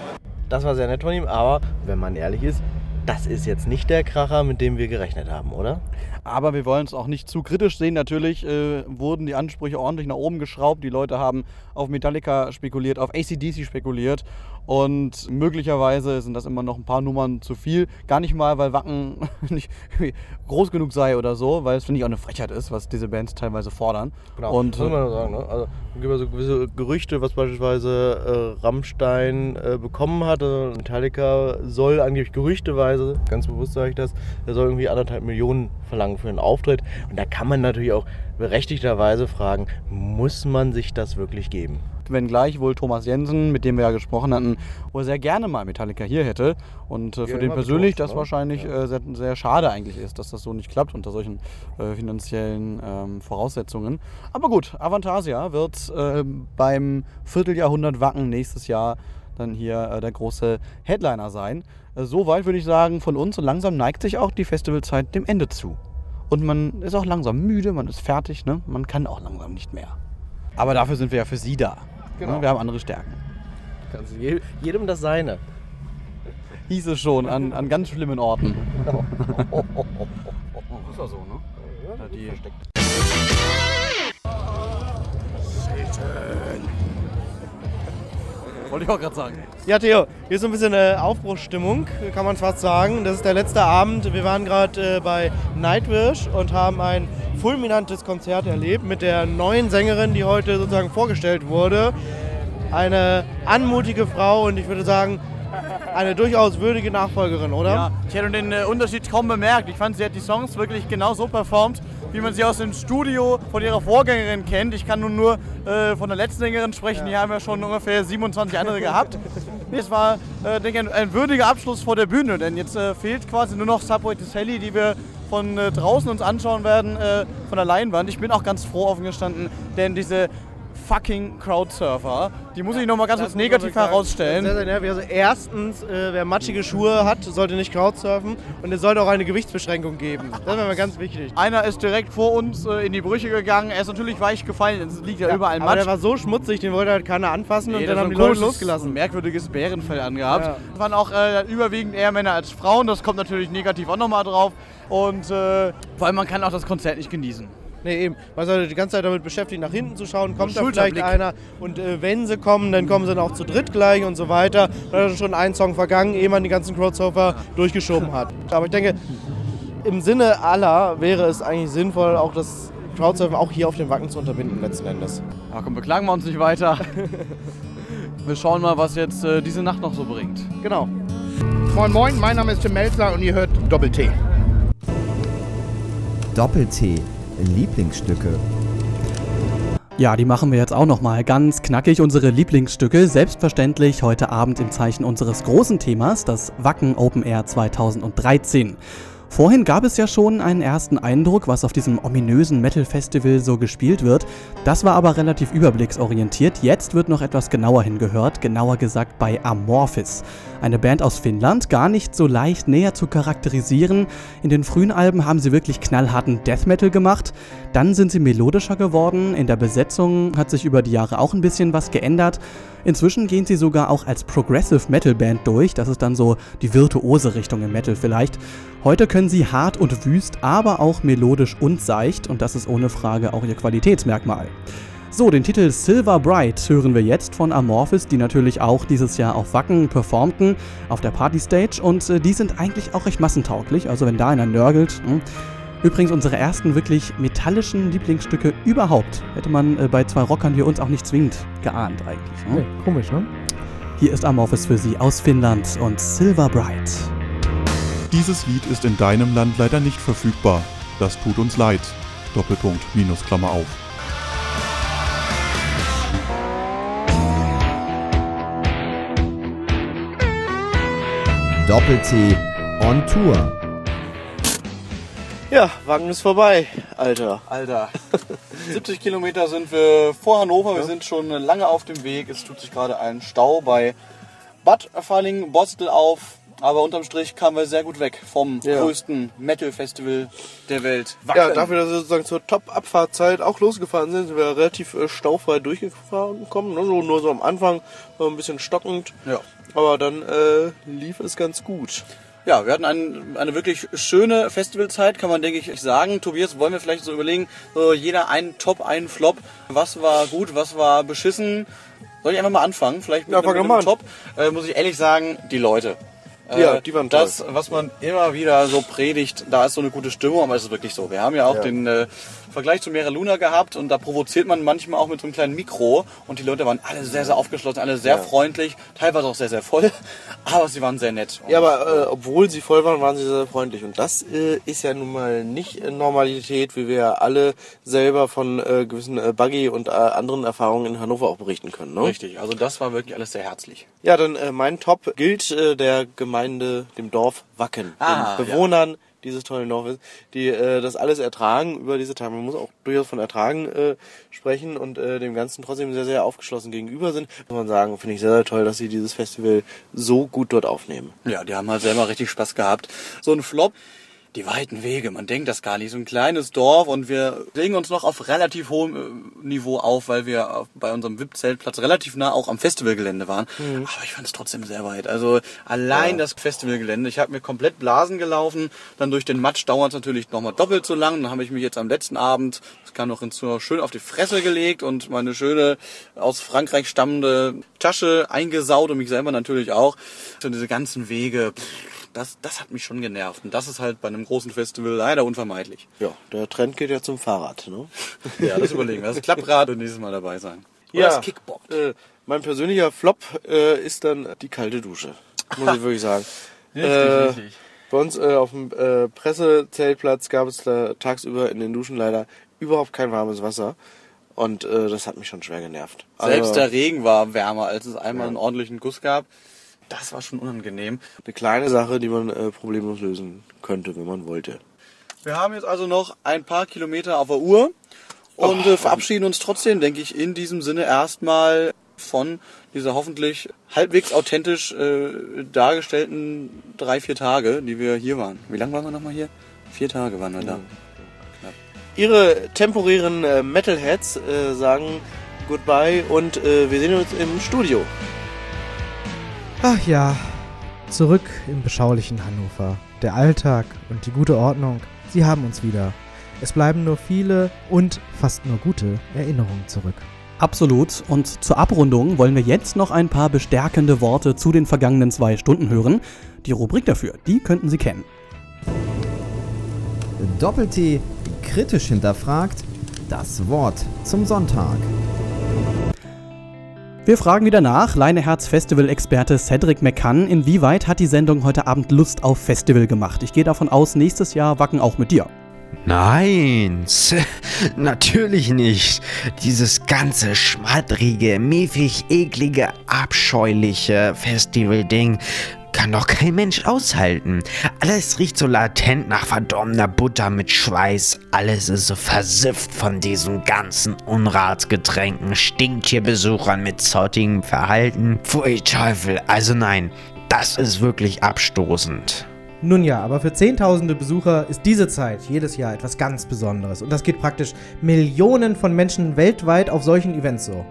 Das war sehr nett von ihm, aber wenn man ehrlich ist, das ist jetzt nicht der Kracher, mit dem wir gerechnet haben, oder? Aber wir wollen es auch nicht zu kritisch sehen. Natürlich äh, wurden die Ansprüche ordentlich nach oben geschraubt. Die Leute haben auf Metallica spekuliert, auf ACDC spekuliert. Und möglicherweise sind das immer noch ein paar Nummern zu viel. Gar nicht mal, weil Wacken nicht groß genug sei oder so, weil es finde ich auch eine Frechheit ist, was diese Bands teilweise fordern. Genau, Und das muss man sagen. Ne? Also, es gibt ja so gewisse Gerüchte, was beispielsweise äh, Rammstein äh, bekommen hatte. Metallica soll angeblich gerüchteweise, ganz bewusst sage ich das, der soll irgendwie anderthalb Millionen verlangen für einen Auftritt. Und da kann man natürlich auch berechtigterweise fragen, muss man sich das wirklich geben? wenngleich wohl Thomas Jensen, mit dem wir ja gesprochen hatten, wohl sehr gerne mal Metallica hier hätte. Und äh, für Ja, den persönlich betont, das ne? wahrscheinlich äh, sehr, sehr schade eigentlich ist, dass das so nicht klappt unter solchen äh, finanziellen ähm, Voraussetzungen. Aber gut, Avantasia wird äh, beim Vierteljahrhundert Wacken nächstes Jahr dann hier äh, der große Headliner sein. Äh, Soweit würde ich sagen von uns und langsam neigt sich auch die Festivalzeit dem Ende zu. Und man ist auch langsam müde, man ist fertig, ne? man kann auch langsam nicht mehr. Aber dafür sind wir ja für Sie da. Genau. Ne? Wir haben andere Stärken. Kannst du je- jedem das seine. Hieß es schon, an, an ganz schlimmen Orten. Genau. ist ja so, ne? Ja, die Wollte ich auch gerade sagen. Ja, Theo, hier ist so ein bisschen äh, Aufbruchsstimmung, kann man fast sagen. Das ist der letzte Abend. Wir waren gerade äh, bei Nightwish und haben ein fulminantes Konzert erlebt mit der neuen Sängerin, die heute sozusagen vorgestellt wurde. Eine anmutige Frau und ich würde sagen, eine durchaus würdige Nachfolgerin, oder? Ja, ich hätte den äh, Unterschied kaum bemerkt. Ich fand, sie hat die Songs wirklich genau so performt, wie man sie aus dem Studio von ihrer Vorgängerin kennt. Ich kann nun nur äh, von der letzten Sängerin sprechen. Hier haben wir schon ungefähr 27 andere gehabt. Es war, äh, denke ich, ein, ein würdiger Abschluss vor der Bühne, denn jetzt äh, fehlt quasi nur noch Subway to Sally, die wir von äh, draußen uns anschauen werden, äh, von der Leinwand. Ich bin auch ganz froh offen gestanden, denn diese fucking Crowdsurfer, die muss ich noch mal ganz kurz negativ herausstellen. Sehr, sehr nervig. Also erstens, äh, wer matschige Schuhe hat, sollte nicht Crowdsurfen und es sollte auch eine Gewichtsbeschränkung geben. Das wäre mal ganz wichtig. Einer ist direkt vor uns äh, in die Brüche gegangen. Er ist natürlich weich gefallen. Es liegt ja, überall aber Matsch. der war so schmutzig, den wollte halt keiner anfassen und Nee, dann das haben die Leute losgelassen. merkwürdiges Bärenfell angehabt. Ja. Es waren auch äh, überwiegend eher Männer als Frauen. Das kommt natürlich negativ auch nochmal drauf. Und äh, vor allem, man kann auch das Konzert nicht genießen. Nee, eben. Man sollte die ganze Zeit damit beschäftigt, nach hinten zu schauen, kommt da vielleicht einer. Und äh, wenn sie kommen, dann kommen sie dann auch zu dritt gleich und so weiter. Dann ist schon ein Song vergangen, ehe man die ganzen Crowdsurfer durchgeschoben hat. Aber ich denke, im Sinne aller wäre es eigentlich sinnvoll, auch das Crowdsurfen auch hier auf dem Wacken zu unterbinden, letzten Endes. Ja, komm, beklagen wir uns nicht weiter. wir schauen mal, was jetzt äh, diese Nacht noch so bringt. Genau. Moin Moin, mein Name ist Tim Melzler und ihr hört Doppel-T. Doppel-T. Lieblingsstücke. Ja, die machen wir jetzt auch nochmal ganz knackig. Unsere Lieblingsstücke, selbstverständlich heute Abend im Zeichen unseres großen Themas, das Wacken Open Air 2013. Vorhin gab es ja schon einen ersten Eindruck, was auf diesem ominösen Metal-Festival so gespielt wird. Das war aber relativ überblicksorientiert. Jetzt wird noch etwas genauer hingehört, genauer gesagt bei Amorphis. Eine Band aus Finnland, gar nicht so leicht näher zu charakterisieren. In den frühen Alben haben sie wirklich knallharten Death Metal gemacht. Dann sind sie melodischer geworden. In der Besetzung hat sich über die Jahre auch ein bisschen was geändert. Inzwischen gehen sie sogar auch als Progressive Metal Band durch. Das ist dann so die virtuose Richtung im Metal vielleicht. Heute können sie hart und wüst, aber auch melodisch und seicht und das ist ohne Frage auch ihr Qualitätsmerkmal. So, den Titel Silver Bright hören wir jetzt von Amorphis, die natürlich auch dieses Jahr auf Wacken performten, auf der Partystage und äh, die sind eigentlich auch recht massentauglich, also wenn da einer nörgelt. Hm. Übrigens unsere ersten wirklich metallischen Lieblingsstücke überhaupt. Hätte man äh, bei zwei Rockern wie uns auch nicht zwingend geahnt eigentlich. Hm? Nee, komisch, ne? Hier ist Amorphis für Sie aus Finnland und Silver Bright. Dieses Lied ist in deinem Land leider nicht verfügbar. Das tut uns leid. Doppelpunkt, Minus, Klammer auf. Doppel-T on Tour. Ja, Wagen ist vorbei, Alter. Alter. 70 Kilometer sind wir vor Hannover. Wir sind schon lange auf dem Weg. Es tut sich gerade ein Stau bei Bad Falling-Bostel auf. Aber unterm Strich kamen wir sehr gut weg vom Ja. größten Metal-Festival der Welt. Ja, dafür, dass wir sozusagen zur Top-Abfahrtzeit auch losgefahren sind, sind wir relativ äh, staufrei durchgefahren gekommen. Ne? So, nur so am Anfang ein bisschen stockend. Ja. Aber dann äh, lief es ganz gut. Ja, wir hatten ein, eine wirklich schöne Festivalzeit, kann man denke ich sagen. Tobias, wollen wir vielleicht so überlegen, so jeder einen Top, einen Flop. Was war gut, was war beschissen? Soll ich einfach mal anfangen? Vielleicht mit, Ja, einem- mit einem Top. Äh, muss ich ehrlich sagen, die Leute. Äh, Ja, die waren toll. Das, was man immer wieder so predigt, da ist so eine gute Stimmung, aber es ist wirklich so. Wir haben ja auch Ja. den äh, Vergleich zu Mera Luna gehabt und da provoziert man manchmal auch mit so einem kleinen Mikro und die Leute waren alle sehr, sehr aufgeschlossen, alle sehr Ja. freundlich, teilweise auch sehr, sehr voll, aber sie waren sehr nett. Ja, aber äh, obwohl sie voll waren, waren sie sehr freundlich. Und das äh, ist ja nun mal nicht äh, Normalität, wie wir ja alle selber von äh, gewissen äh, Buggy und äh, anderen Erfahrungen in Hannover auch berichten können. Ne? Richtig, also das war wirklich alles sehr herzlich. Ja, dann äh, mein Top gilt äh, der Gemeinde, dem Dorf Wacken, Ah, den Bewohnern dieses tollen Dorfes, die äh, das alles ertragen über diese Tage. Man muss auch durchaus von ertragen äh, sprechen und äh, dem Ganzen trotzdem sehr, sehr aufgeschlossen gegenüber sind. Muss man sagen, finde ich sehr, sehr toll, dass sie dieses Festival so gut dort aufnehmen. Ja, die haben halt selber richtig Spaß gehabt. So ein Flop, die weiten Wege, man denkt das gar nicht. So ein kleines Dorf und wir legen uns noch auf relativ hohem äh, Niveau auf, weil wir bei unserem VIP-Zeltplatz relativ nah auch am Festivalgelände waren. Mhm. Aber ich fand es trotzdem sehr weit. Also allein Ja. das Festivalgelände, ich habe mir komplett Blasen gelaufen. Dann durch den Matsch dauert es natürlich nochmal doppelt so lang. Dann habe ich mich jetzt am letzten Abend, das kam noch hinzu, schön auf die Fresse gelegt und meine schöne aus Frankreich stammende Tasche eingesaut und mich selber natürlich auch. Und diese ganzen Wege, pff, das, das hat mich schon genervt. Und das ist halt bei einem großen Festival leider unvermeidlich. Ja, der Trend geht ja zum Fahrrad. Ne? Ja, das überlegen wir. Das Klapprad wird nächstes Mal dabei sein. Oder Ja, das Kickboard. Äh, mein persönlicher Flop äh, ist dann die kalte Dusche. Muss ich wirklich sagen. Richtig, äh, richtig. Bei uns äh, auf dem äh, Pressezeltplatz gab es da tagsüber in den Duschen leider überhaupt kein warmes Wasser. Und äh, das hat mich schon schwer genervt. Selbst Also, der Regen war wärmer, als es einmal Ja. einen ordentlichen Guss gab. Das war schon unangenehm. eine kleine Sache, die man äh, problemlos lösen könnte, wenn man wollte. Wir haben jetzt also noch ein paar Kilometer auf der Uhr und äh, verabschieden uns trotzdem, denke ich, in diesem Sinne erstmal von dieser hoffentlich halbwegs authentisch äh, dargestellten drei, vier Tage, die wir hier waren. Wie lange waren wir nochmal hier? Vier Tage waren wir da. Ihre temporären äh, Metalheads äh, sagen Goodbye und äh, wir sehen uns im Studio. Ach ja, zurück im beschaulichen Hannover. Der Alltag und die gute Ordnung, sie haben uns wieder. Es bleiben nur viele und fast nur gute Erinnerungen zurück. Absolut. Und zur Abrundung wollen wir jetzt noch ein paar bestärkende Worte zu den vergangenen zwei Stunden hören. Die Rubrik dafür, die könnten Sie kennen. Doppel-T kritisch hinterfragt das Wort zum Sonntag. Wir fragen wieder nach, Leineherz Festival-Experte Cedric McCann, inwieweit hat die Sendung heute Abend Lust auf Festival gemacht? Ich gehe davon aus, nächstes Jahr wacken auch mit dir. Nein, natürlich nicht. Dieses ganze schmattrige, miefig, eklige, abscheuliche Festival-Ding kann doch kein Mensch aushalten. Alles riecht so latent nach verdorbener Butter mit Schweiß. Alles ist so versifft von diesen ganzen Unratsgetränken, Stinktierbesuchern mit zottigem Verhalten. Pfui Teufel, also nein, das ist wirklich abstoßend. Nun ja, aber für Zehntausende Besucher ist diese Zeit jedes Jahr etwas ganz Besonderes. Und das geht praktisch Millionen von Menschen weltweit auf solchen Events so.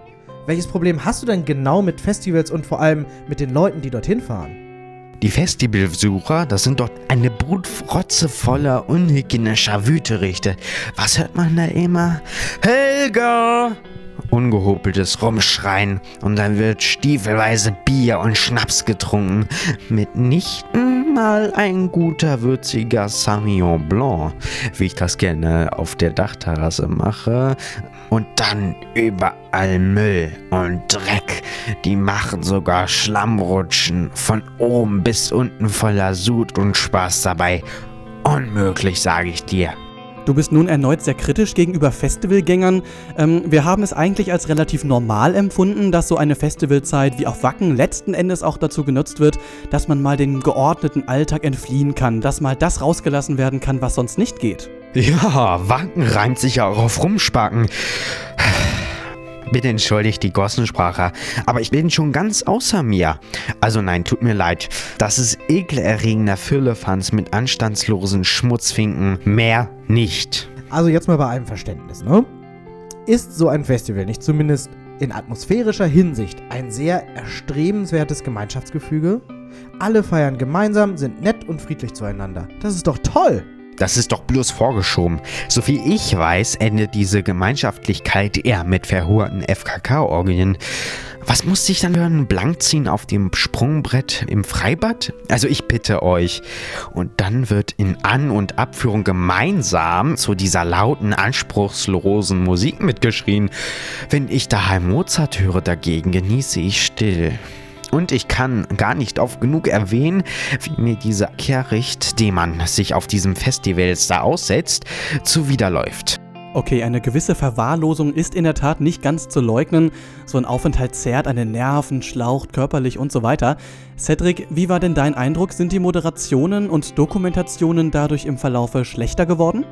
Welches Problem hast du denn genau mit Festivals und vor allem mit den Leuten, die dorthin fahren? Die Festivalbesucher, das sind doch eine Brutfrotze voller unhygienischer Wüterichte. Was hört man da immer? Helga! Ungehobeltes Rumschreien und dann wird stiefelweise Bier und Schnaps getrunken. Mitnichten mal ein guter würziger Sauvignon Blanc, wie ich das gerne auf der Dachterrasse mache. Und dann überall Müll und Dreck. Die machen sogar Schlammrutschen von oben bis unten voller Sud und Spaß dabei. Unmöglich, sage ich dir. Du bist nun erneut sehr kritisch gegenüber Festivalgängern. Ähm, wir haben es eigentlich als relativ normal empfunden, dass so eine Festivalzeit wie auf Wacken letzten Endes auch dazu genutzt wird, dass man mal den geordneten Alltag entfliehen kann, dass mal das rausgelassen werden kann, was sonst nicht geht. Ja, Wacken reimt sich ja auch auf Rumspacken. Bitte entschuldigt die Gossensprache, aber ich bin schon ganz außer mir. Also nein, tut mir leid. Das ist ekelerregender Füllefanz mit anstandslosen Schmutzfinken. Mehr nicht. Also jetzt mal bei allem Verständnis, ne? Ist so ein Festival nicht zumindest in atmosphärischer Hinsicht ein sehr erstrebenswertes Gemeinschaftsgefüge? Alle feiern gemeinsam, sind nett und friedlich zueinander. Das ist doch toll! Das ist doch bloß vorgeschoben. Soviel ich weiß, endet diese Gemeinschaftlichkeit eher mit verhurten FKK-Orgien. Was muss sich dann hören? Blank ziehen auf dem Sprungbrett im Freibad? Also ich bitte euch. Und dann wird in An- und Abführung gemeinsam zu dieser lauten, anspruchslosen Musik mitgeschrien. Wenn ich daheim Mozart höre dagegen, genieße ich still. Und ich kann gar nicht oft genug erwähnen, wie mir dieser Kehricht, den man sich auf diesem Festivals da aussetzt, zuwiderläuft. Okay, eine gewisse Verwahrlosung ist in der Tat nicht ganz zu leugnen. So ein Aufenthalt zerrt an den Nerven, schlaucht körperlich und so weiter. Cedric, wie war denn dein Eindruck? Sind die Moderationen und Dokumentationen dadurch im Verlaufe schlechter geworden?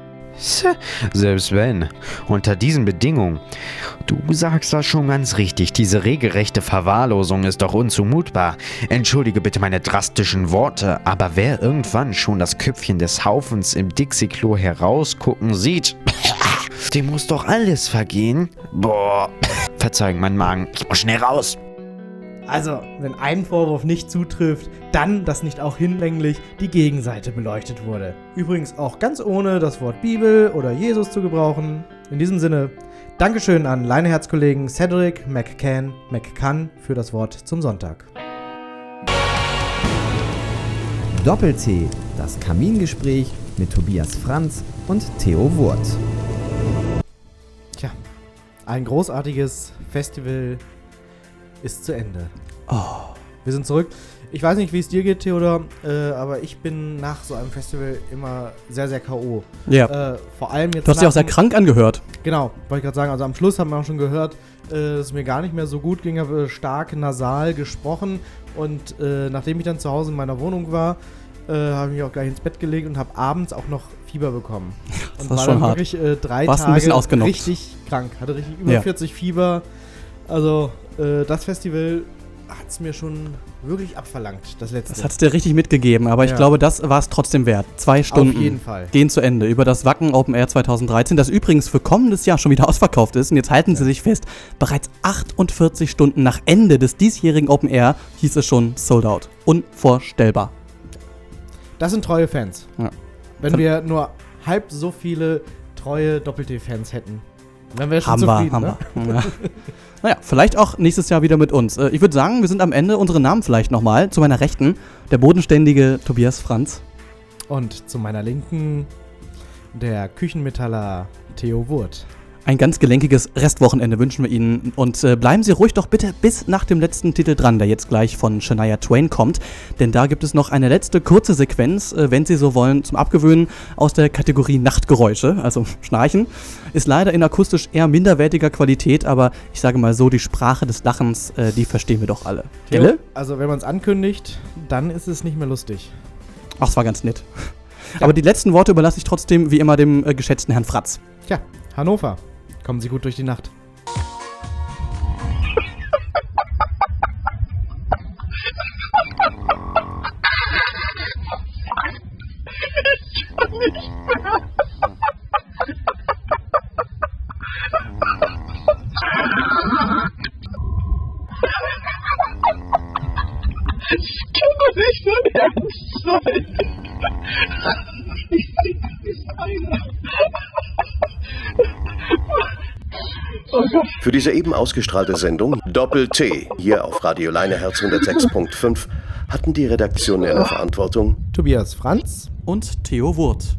Selbst wenn. Unter diesen Bedingungen. Du sagst das schon ganz richtig. Diese regelrechte Verwahrlosung ist doch unzumutbar. Entschuldige bitte meine drastischen Worte, aber wer irgendwann schon das Köpfchen des Haufens im Dixie-Klo herausgucken sieht, dem muss doch alles vergehen. Boah. Verzeihung, mein Magen. Ich muss schnell raus. Also, wenn ein Vorwurf nicht zutrifft, dann, dass nicht auch hinlänglich die Gegenseite beleuchtet wurde. Übrigens auch ganz ohne das Wort Bibel oder Jesus zu gebrauchen. In diesem Sinne, Dankeschön an Leineherz-Kollegen Cedric McCann McCann für das Wort zum Sonntag. Doppel-T, das Kamingespräch mit Tobias Franz und Theo Wurt. Tja, ein großartiges Festival ist zu Ende. Oh. Wir sind zurück. Ich weiß nicht, wie es dir geht, Theodor, äh, aber ich bin nach so einem Festival immer sehr, sehr K.O. Ja. Äh, vor allem jetzt. Du hast dich auch sehr krank angehört. Genau, wollte ich gerade sagen. Also am Schluss haben wir auch schon gehört, äh, dass es mir gar nicht mehr so gut ging. habe stark nasal gesprochen. Und äh, nachdem ich dann zu Hause in meiner Wohnung war, äh, habe ich mich auch gleich ins Bett gelegt und habe abends auch noch Fieber bekommen. Und ist war schon hart. wirklich äh, drei Warst ein Tage bisschen ausgenockt. richtig krank. Hatte richtig über Ja. 40 Fieber. Also äh, das Festival hat es mir schon wirklich abverlangt, das letzte. Das hat es dir richtig mitgegeben, aber ich Ja. glaube, das war es trotzdem wert. Zwei Stunden jeden Fall. gehen zu Ende über das Wacken Open Air 2013, das übrigens für kommendes Jahr schon wieder ausverkauft ist. Und jetzt halten Sie sich fest, bereits 48 Stunden nach Ende des diesjährigen Open Air hieß es schon sold out. Unvorstellbar. Das sind treue Fans. Ja. Wenn wir nur halb so viele treue Doppel-T-Fans hätten. Dann wäre schon Haben wir, zufrieden, haben ne? wir. Ja. Naja, vielleicht auch nächstes Jahr wieder mit uns. Äh, Ich würde sagen, wir sind am Ende. Unsere Namen vielleicht nochmal. Zu meiner Rechten, der bodenständige Tobias Franz. Und zu meiner Linken der Küchenmetaller Theo Wurt. Ein ganz gelenkiges Restwochenende wünschen wir Ihnen. Und äh, bleiben Sie ruhig doch bitte bis nach dem letzten Titel dran, der jetzt gleich von Shania Twain kommt. Denn da gibt es noch eine letzte kurze Sequenz, äh, wenn Sie so wollen, zum Abgewöhnen aus der Kategorie Nachtgeräusche, also Schnarchen. Ist leider in akustisch eher minderwertiger Qualität, aber ich sage mal so, die Sprache des Lachens, äh, die verstehen wir doch alle. Gelle? Also wenn man es ankündigt, dann ist es nicht mehr lustig. Ach, es war ganz nett. Aber die letzten Worte überlasse ich trotzdem wie immer dem äh, geschätzten Herrn Fratz. Tja, Hannover. Kommen Sie gut durch die Nacht. Für diese eben ausgestrahlte Sendung Doppel-T hier auf Radio Leineherz 106.5 hatten die redaktionelle Verantwortung Tobias Franz und Theo Wurt.